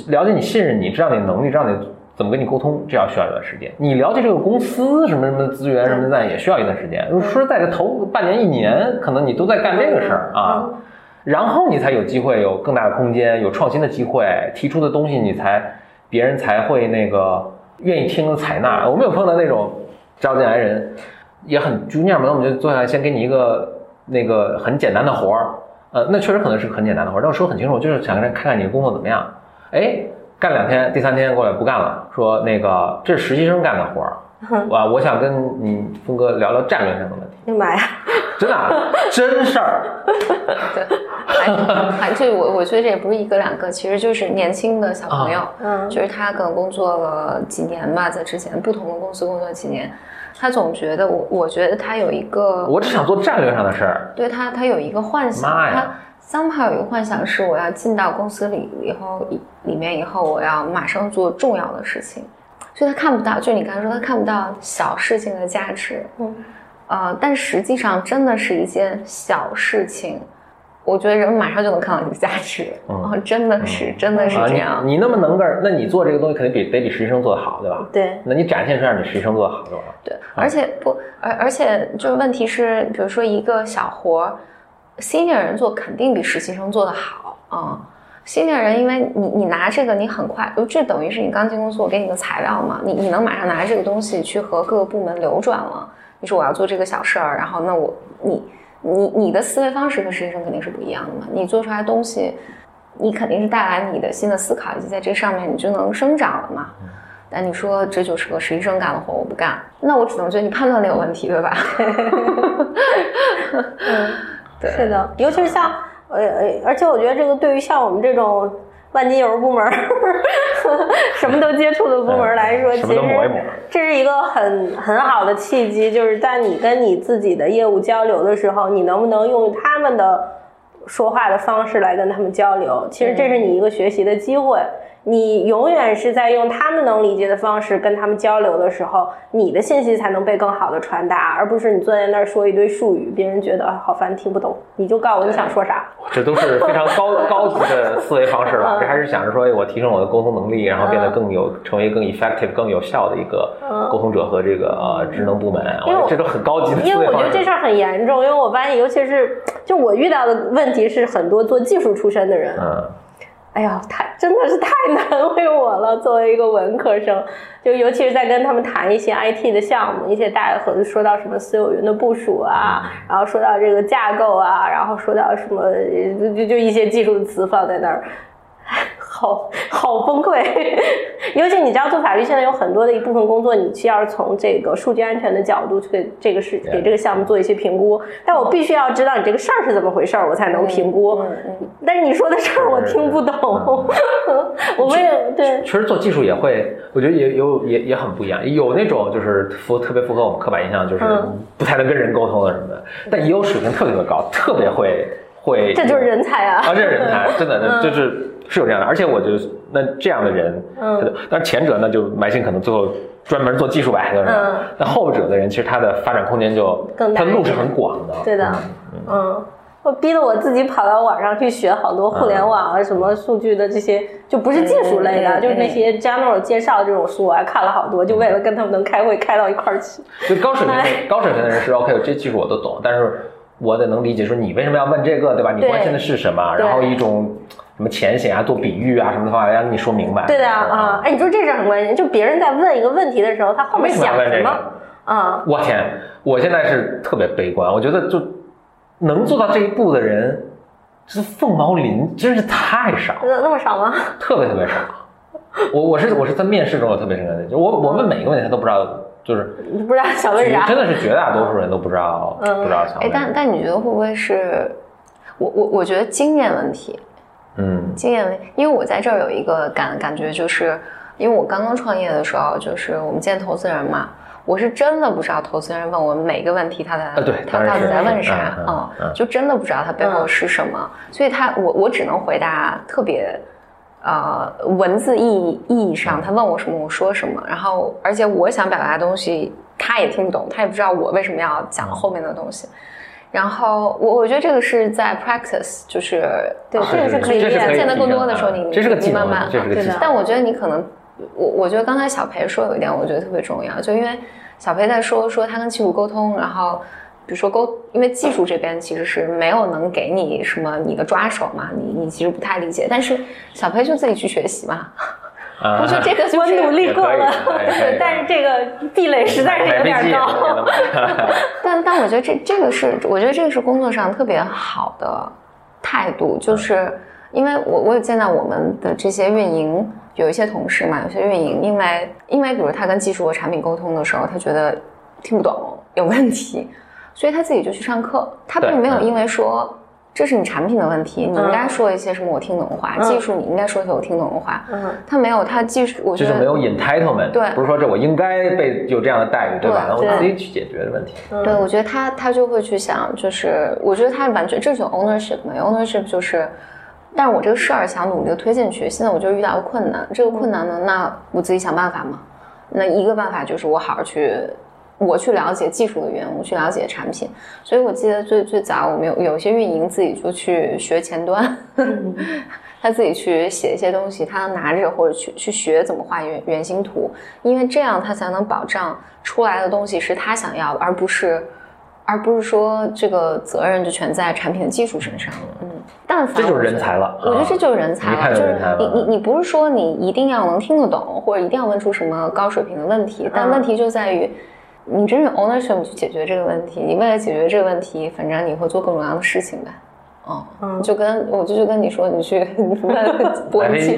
了解你、信任你，知道你的能力，知道你怎么跟你沟通，这要需要一段时间。你了解这个公司什么什么资源什么的，也需要一段时间。说实在的，头半年、一年，可能你都在干这个事儿啊，然后你才有机会有更大的空间，有创新的机会，提出的东西你才别人才会那个愿意听采纳。我们有碰到那种招进来人也很 junior 嘛，那我们就坐下来先给你一个那个很简单的活儿，呃，那确实可能是很简单的活儿，但我说很清楚，就是想看看你的工作怎么样。哎，干两天，第三天过来不干了，说那个这是实习生干的活儿，我我想跟你峰哥聊聊战略上的问题，哎呀妈呀，真的啊真事儿。对，还还这我我觉得这也不是一个两个，其实就是年轻的小朋友，嗯就是他可能工作了几年吧，在之前不同的公司工作几年，他总觉得我我觉得他有一个我只想做战略上的事儿，对他，他有一个幻想，妈呀他 somehow 有一个幻想是我要进到公司里以后，里里面以后我要马上做重要的事情，所以他看不到，就你刚才说他看不到小事情的价值，嗯，呃，但实际上真的是一件小事情，我觉得人马上就能看到你的价值，嗯。哦，真的是，真的是啊，这样，你你那么能干，那你做这个东西肯定比得比实习生做的好，对吧？对，那你展现出来你实习生做的好就完了。对，而且不，而而且就是问题是，比如说一个小活儿新人做肯定比实习生做得好啊。新人，因为你你拿这个，你很快，就这等于是你刚进公司，我给你个材料嘛，你你能马上拿这个东西去和各个部门流转了。你说我要做这个小事儿，然后那我你你你的思维方式和实习生肯定是不一样的嘛，你做出来东西，你肯定是带来你的新的思考，以及在这上面你就能生长了嘛。但你说这就是个实习生干的活，我不干，那我只能觉得你判断力有问题，对吧？对是的，尤其是像呃呃，而且我觉得这个对于像我们这种万金油部门儿，什么都接触的部门儿来说，其实抹抹这是一个很很好的契机，就是在你跟你自己的业务交流的时候，你能不能用他们的说话的方式来跟他们交流？其实这是你一个学习的机会。你永远是在用他们能理解的方式跟他们交流的时候，你的信息才能被更好的传达，而不是你坐在那儿说一堆术语，别人觉得啊好烦听不懂，你就告诉我你想说啥。这都是非常高 高级的思维方式了。这还是想着说，哎我提升我的沟通能力，然后变得更有，成为更 effective、更有效的一个沟通者和这个呃职能部门。因为我这都很高级的思因为维方式。我觉得这事儿很严重，因为我发现，尤其是就我遇到的问题是，很多做技术出身的人，嗯，哎呀，太真的是太难为我了。作为一个文科生，就尤其是在跟他们谈一些 IT 的项目，一些大和说到什么私有云的部署啊，然后说到这个架构啊，然后说到什么就就就一些技术词放在那儿。好好崩溃。尤其你知道，做法律现在有很多的一部分工作，你需要从这个数据安全的角度去给这个事给这个项目做一些评估。但我必须要知道你这个事儿是怎么回事儿，我才能评估。但是你说的事儿我听不懂，我们也对。其实做技术也会，我觉得也有也也很不一样。有那种就是符特别符合我们刻板印象，就是不太能跟人沟通的什么的，但也有水平特别的高，特别会会。这就是人才啊！啊，这是人才，真的，就是是有这样的。而且我觉得，那这样的人，嗯，但是前者呢，就埋心可能最后专门做技术吧，嗯。那后者的人，其实他的发展空间就更大，他路是很广的。对的，嗯。我逼得我自己跑到网上去学好多互联网啊，什么数据的这些，就不是技术类的，就是那些 general 介绍这种书，我还看了好多，就为了跟他们能开会开到一块儿去。就高水平的 高水平的人是 OK，这技术我都懂，但是我得能理解说你为什么要问这个，对吧？你关心的是什么？然后一种什么浅显啊、做比喻啊什么的方法，要跟你说明白。对的啊，哎，你说这事很关键，就别人在问一个问题的时候，他后面想什么？啊，我天，我现在是特别悲观，我觉得就。能做到这一步的人，是凤毛麟，真是太少。那么少吗？特别特别少。我我是我是在面试中有特别深刻的，就我我问每一个问题他都不知道，就是不知道想问啥。真的是绝大多数人都不知道，不知道想。哎，但但你觉得会不会是？我我我觉得经验问题。嗯，经验问题，因为我在这儿有一个感感觉，就是因为我刚刚创业的时候，就是我们见投资人嘛。我是真的不知道投资人问我每个问题，他在他到底在问啥啊？就真的不知道他背后是什么，所以他我我只能回答特别呃文字意义意义上，他问我什么我说什么，然后而且我想表达的东西他也听不懂，他也不知道我为什么要讲后面的东西。然后我我觉得这个是在 practice，就是对这个是可以练见得更多的时候，你你慢慢对的。但我觉得你可能。我我觉得刚才小裴说有一点，我觉得特别重要，就因为小裴在说说他跟技术沟通，然后比如说沟，因为技术这边其实是没有能给你什么你的抓手嘛，你你其实不太理解，但是小裴就自己去学习嘛。我觉得这个我努力过了，但是这个壁垒实在是有点高。但但我觉得这这个是，我觉得这个是工作上特别好的态度，就是因为我我有见到我们的这些运营。有一些同事嘛，有些运营，因为因为比如他跟技术和产品沟通的时候，他觉得听不懂有问题，所以他自己就去上课。他并没有因为说这是你产品的问题，你应该说一些什么我听懂的话，技术你应该说一些我听懂的话。嗯，他没有，他技术我觉得就是没有 entitlement，对，不是说这我应该被有这样的待遇，对吧？然后自己去解决的问题。对，我觉得他他就会去想，就是我觉得他完全这种 ownership 嘛，ownership 就是。但是我这个事儿想努力的推进去，现在我就遇到了困难。这个困难呢，那我自己想办法嘛。那一个办法就是我好好去，我去了解技术的源，我去了解产品。所以我记得最最早我们有有些运营自己就去学前端，他自己去写一些东西，他能拿着或者去去学怎么画原原型图，因为这样他才能保障出来的东西是他想要的，而不是。而不是说这个责任就全在产品的技术身上，嗯，但凡这就是人才了，我觉得这就是人才了，就是你你你不是说你一定要能听得懂，或者一定要问出什么高水平的问题，但问题就在于你真正 ownership 去解决这个问题，你为了解决这个问题，反正你会做各种各样的事情呗。哦，嗯就跟我就就跟你说，你去买飞机，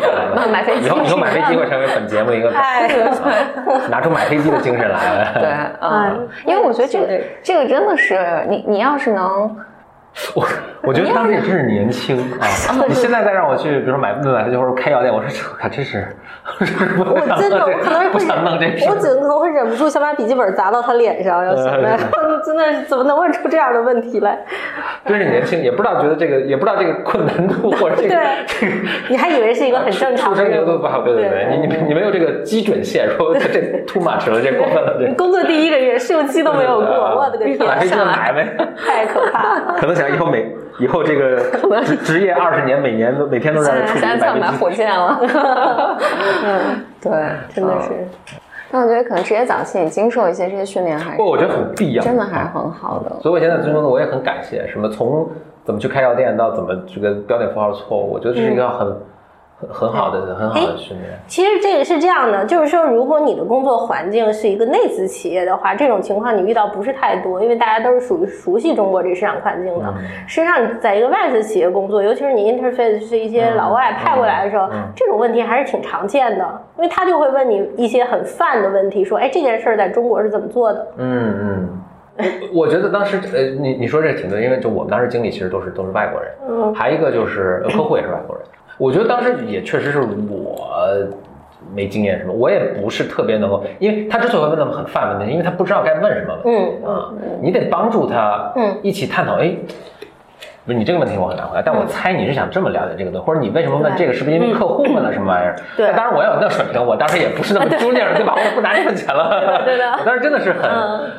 买飞机，以后以后买飞机会成为本节目的一个，拿出买飞机的精神来。对，嗯，因为我觉得这个这个真的是你你要是能。我我觉得当时也真是年轻啊！你现在再让我去，比如说买买飞机或者开药店，我说这可真是，我真的我可能不想弄这事，我可能会忍不住想把笔记本砸到他脸上，要想的，真的怎么能问出这样的问题来？真是年轻，也不知道觉得这个，也不知道这个困难度或者这个这个，你还以为是一个很正常的，出生牛犊不好，对对对，你你你没有这个基准线，说这 too much 了，这过分了，这工作第一个月试用期都没有过，我的个天，买飞机买呗，太可怕了，可能想。以后每以后这个职职业二十年，每年都每天都在出现买火箭了。嗯，对，真的是。但我觉得可能职业早期你经受一些这些训练还是不，我觉得很必要，真的还是很好的。所以我现在最终呢我也很感谢，什么从怎么去开药店到怎么这个标点符号错误，我觉得这是一个很很很好的很好的训练。其实这个是这样的，就是说，如果你的工作环境是一个内资企业的话，这种情况你遇到不是太多，因为大家都是属于熟悉中国这个市场环境的。实际上，你在一个外资企业工作，尤其是你 interface 是一些老外派过来的时候，这种问题还是挺常见的，因为他就会问你一些很泛的问题，说，哎，这件事儿在中国是怎么做的？嗯嗯。我觉得当时，呃，你你说这挺对，因为就我们当时经理其实都是都是外国人，嗯，还一个就是客户也是外国人。我觉得当时也确实是我没经验什么，我也不是特别能够，因为他之所以会问那么很泛问题，因为他不知道该问什么问题，啊，你得帮助他，嗯，一起探讨，哎。不是你这个问题我很难回答，但我猜你是想这么了解这个东西，或者你为什么问这个？是不是因为客户问了什么玩意儿？对，当然我要有那水平，我当时也不是那么 中年人，对吧？我不拿这份钱了。对的。当时真的是很，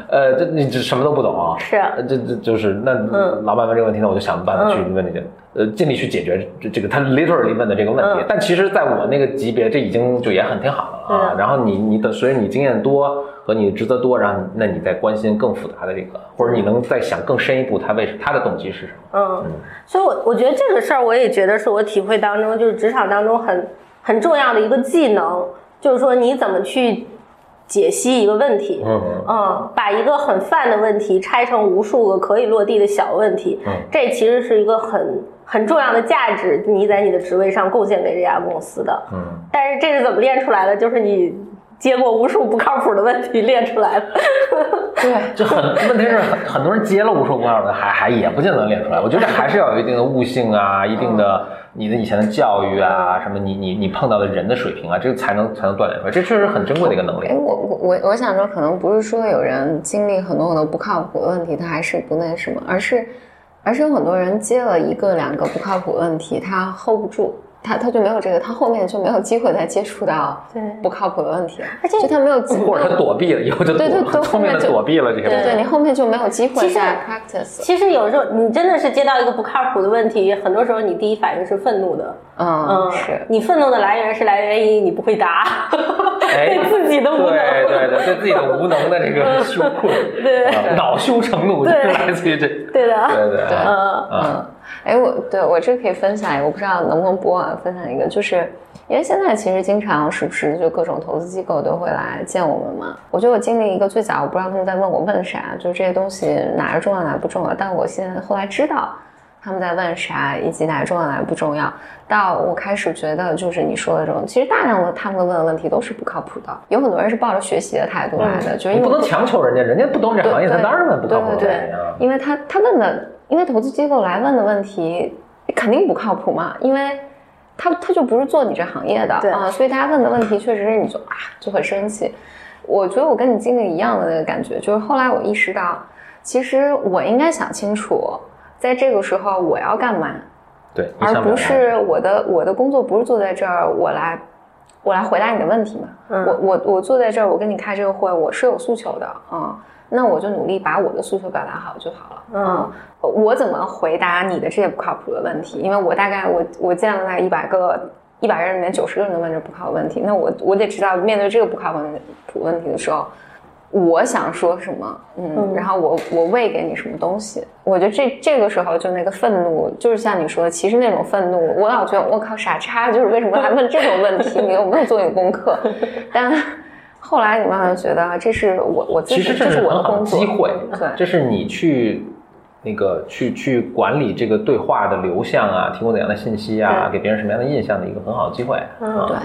呃，这你这什么都不懂。是。这这就是那老板问这个问题，那我就想办法去问那个，呃，尽力去解决这这个他 literally 问的这个问题。但其实在我那个级别，这已经就也很挺好了啊。然后你你的随着你经验多。和你职责多，然后那你再关心更复杂的这个，或者你能再想更深一步，他为什他的动机是什么？嗯，所以，我我觉得这个事儿，我也觉得是我体会当中，就是职场当中很很重要的一个技能，就是说你怎么去解析一个问题，嗯嗯，把一个很泛的问题拆成无数个可以落地的小问题，嗯，这其实是一个很很重要的价值，你在你的职位上贡献给这家公司的，嗯，但是这是怎么练出来的？就是你。接过无数不靠谱的问题练出来的，对，就很问题是很很多人接了无数不靠谱的，还还也不见得练出来。我觉得还是要有一定的悟性啊，一定的你的以前的教育啊，什么你你你碰到的人的水平啊，这个才能才能锻炼出来。这确实很珍贵的一个能力。哎，我我我我想说，可能不是说有人经历很多很多不靠谱的问题，他还是不那什么，而是而是有很多人接了一个两个不靠谱问题，他 hold 不住。他他就没有这个，他后面就没有机会再接触到不靠谱的问题了，就他没有机会，或者他躲避了，以后就对对对，后面就躲避了这些，对对，你后面就没有机会再 practice。其实有时候你真的是接到一个不靠谱的问题，很多时候你第一反应是愤怒的，嗯嗯，是你愤怒的来源是来源于你不会答，对自己的无能，对对对，对自己的无能的这个羞愧，对，恼羞成怒就是来自于这，对的，对对对，嗯嗯。哎，我对我这可以分享一个，我不知道能不能播啊？分享一个，就是因为现在其实经常时不时就各种投资机构都会来见我们嘛？我觉得我经历一个最早，我不知道他们在问我问啥，就是这些东西哪重要哪不重要。但我现在后来知道他们在问啥，以及哪个重要哪个不重要。到我开始觉得，就是你说的这种，其实大量的他们问的问题都是不靠谱的。有很多人是抱着学习的态度来的，就是不能强求人家，人家不懂这行业，他当然问不靠谱的问题啊。因为他他问的。因为投资机构来问的问题肯定不靠谱嘛，因为他他就不是做你这行业的啊，所以大家问的问题确实是你就啊就很生气。我觉得我跟你经历一样的那个感觉，就是后来我意识到，其实我应该想清楚，在这个时候我要干嘛，对，而不是我的我的工作不是坐在这儿我来我来回答你的问题嘛。我我我坐在这儿我跟你开这个会，我是有诉求的啊。那我就努力把我的诉求表达好就好了。嗯，我怎么回答你的这些不靠谱的问题？因为我大概我我见了那一百个一百人里面九十个人都问这不靠谱问题，那我我得知道面对这个不靠谱问题的时候，我想说什么？嗯，然后我我喂给你什么东西？我觉得这这个时候就那个愤怒，就是像你说的，其实那种愤怒，我老觉得我靠傻叉，就是为什么还问这种问题？你有没有做你功课？但。后来你慢慢觉得，这是我我其实这是我的工作机会，对，这是你去。那个去去管理这个对话的流向啊，提供怎样的信息啊，给别人什么样的印象的一个很好的机会。嗯，对，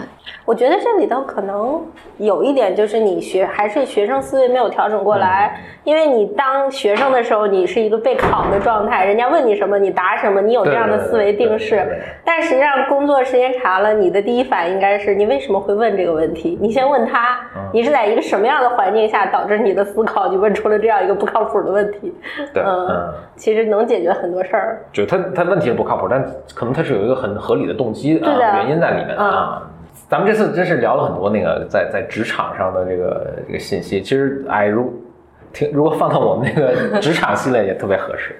我觉得这里头可能有一点就是你学还是学生思维没有调整过来，因为你当学生的时候，你是一个备考的状态，人家问你什么你答什么，你有这样的思维定式。但实际上工作时间长了，你的第一反应应该是你为什么会问这个问题？你先问他，你是在一个什么样的环境下导致你的思考，你问出了这样一个不靠谱的问题？对，嗯。其实能解决很多事儿，就他他问题是不靠谱，但可能他是有一个很合理的动机啊原因在里面啊。咱们这次真是聊了很多那个在在职场上的这个这个信息，其实哎如听如果放到我们那个 职场系列也特别合适。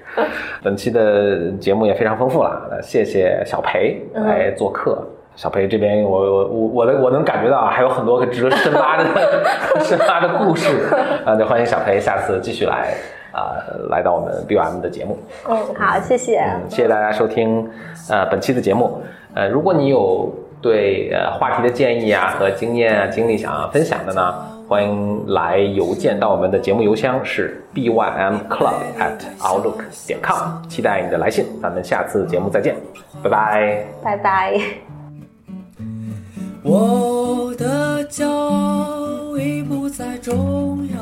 本期的节目也非常丰富了，谢谢小裴来做客。小裴这边我我我我的我能感觉到啊，还有很多值得深挖的 深挖的故事啊，就欢迎小裴下次继续来。啊，来到我们 BOM 的节目。嗯，好，谢谢。嗯，谢谢大家收听，呃，本期的节目。呃，如果你有对呃话题的建议啊和经验啊经历想要分享的呢，欢迎来邮件到我们的节目邮箱是 bymclub at outlook 点 com，期待你的来信，咱们下次节目再见，拜拜。拜拜。我的骄傲已不再重要，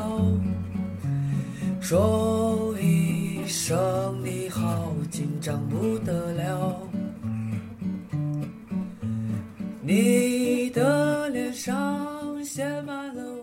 说一声你好，紧张不得了。你的脸上写满了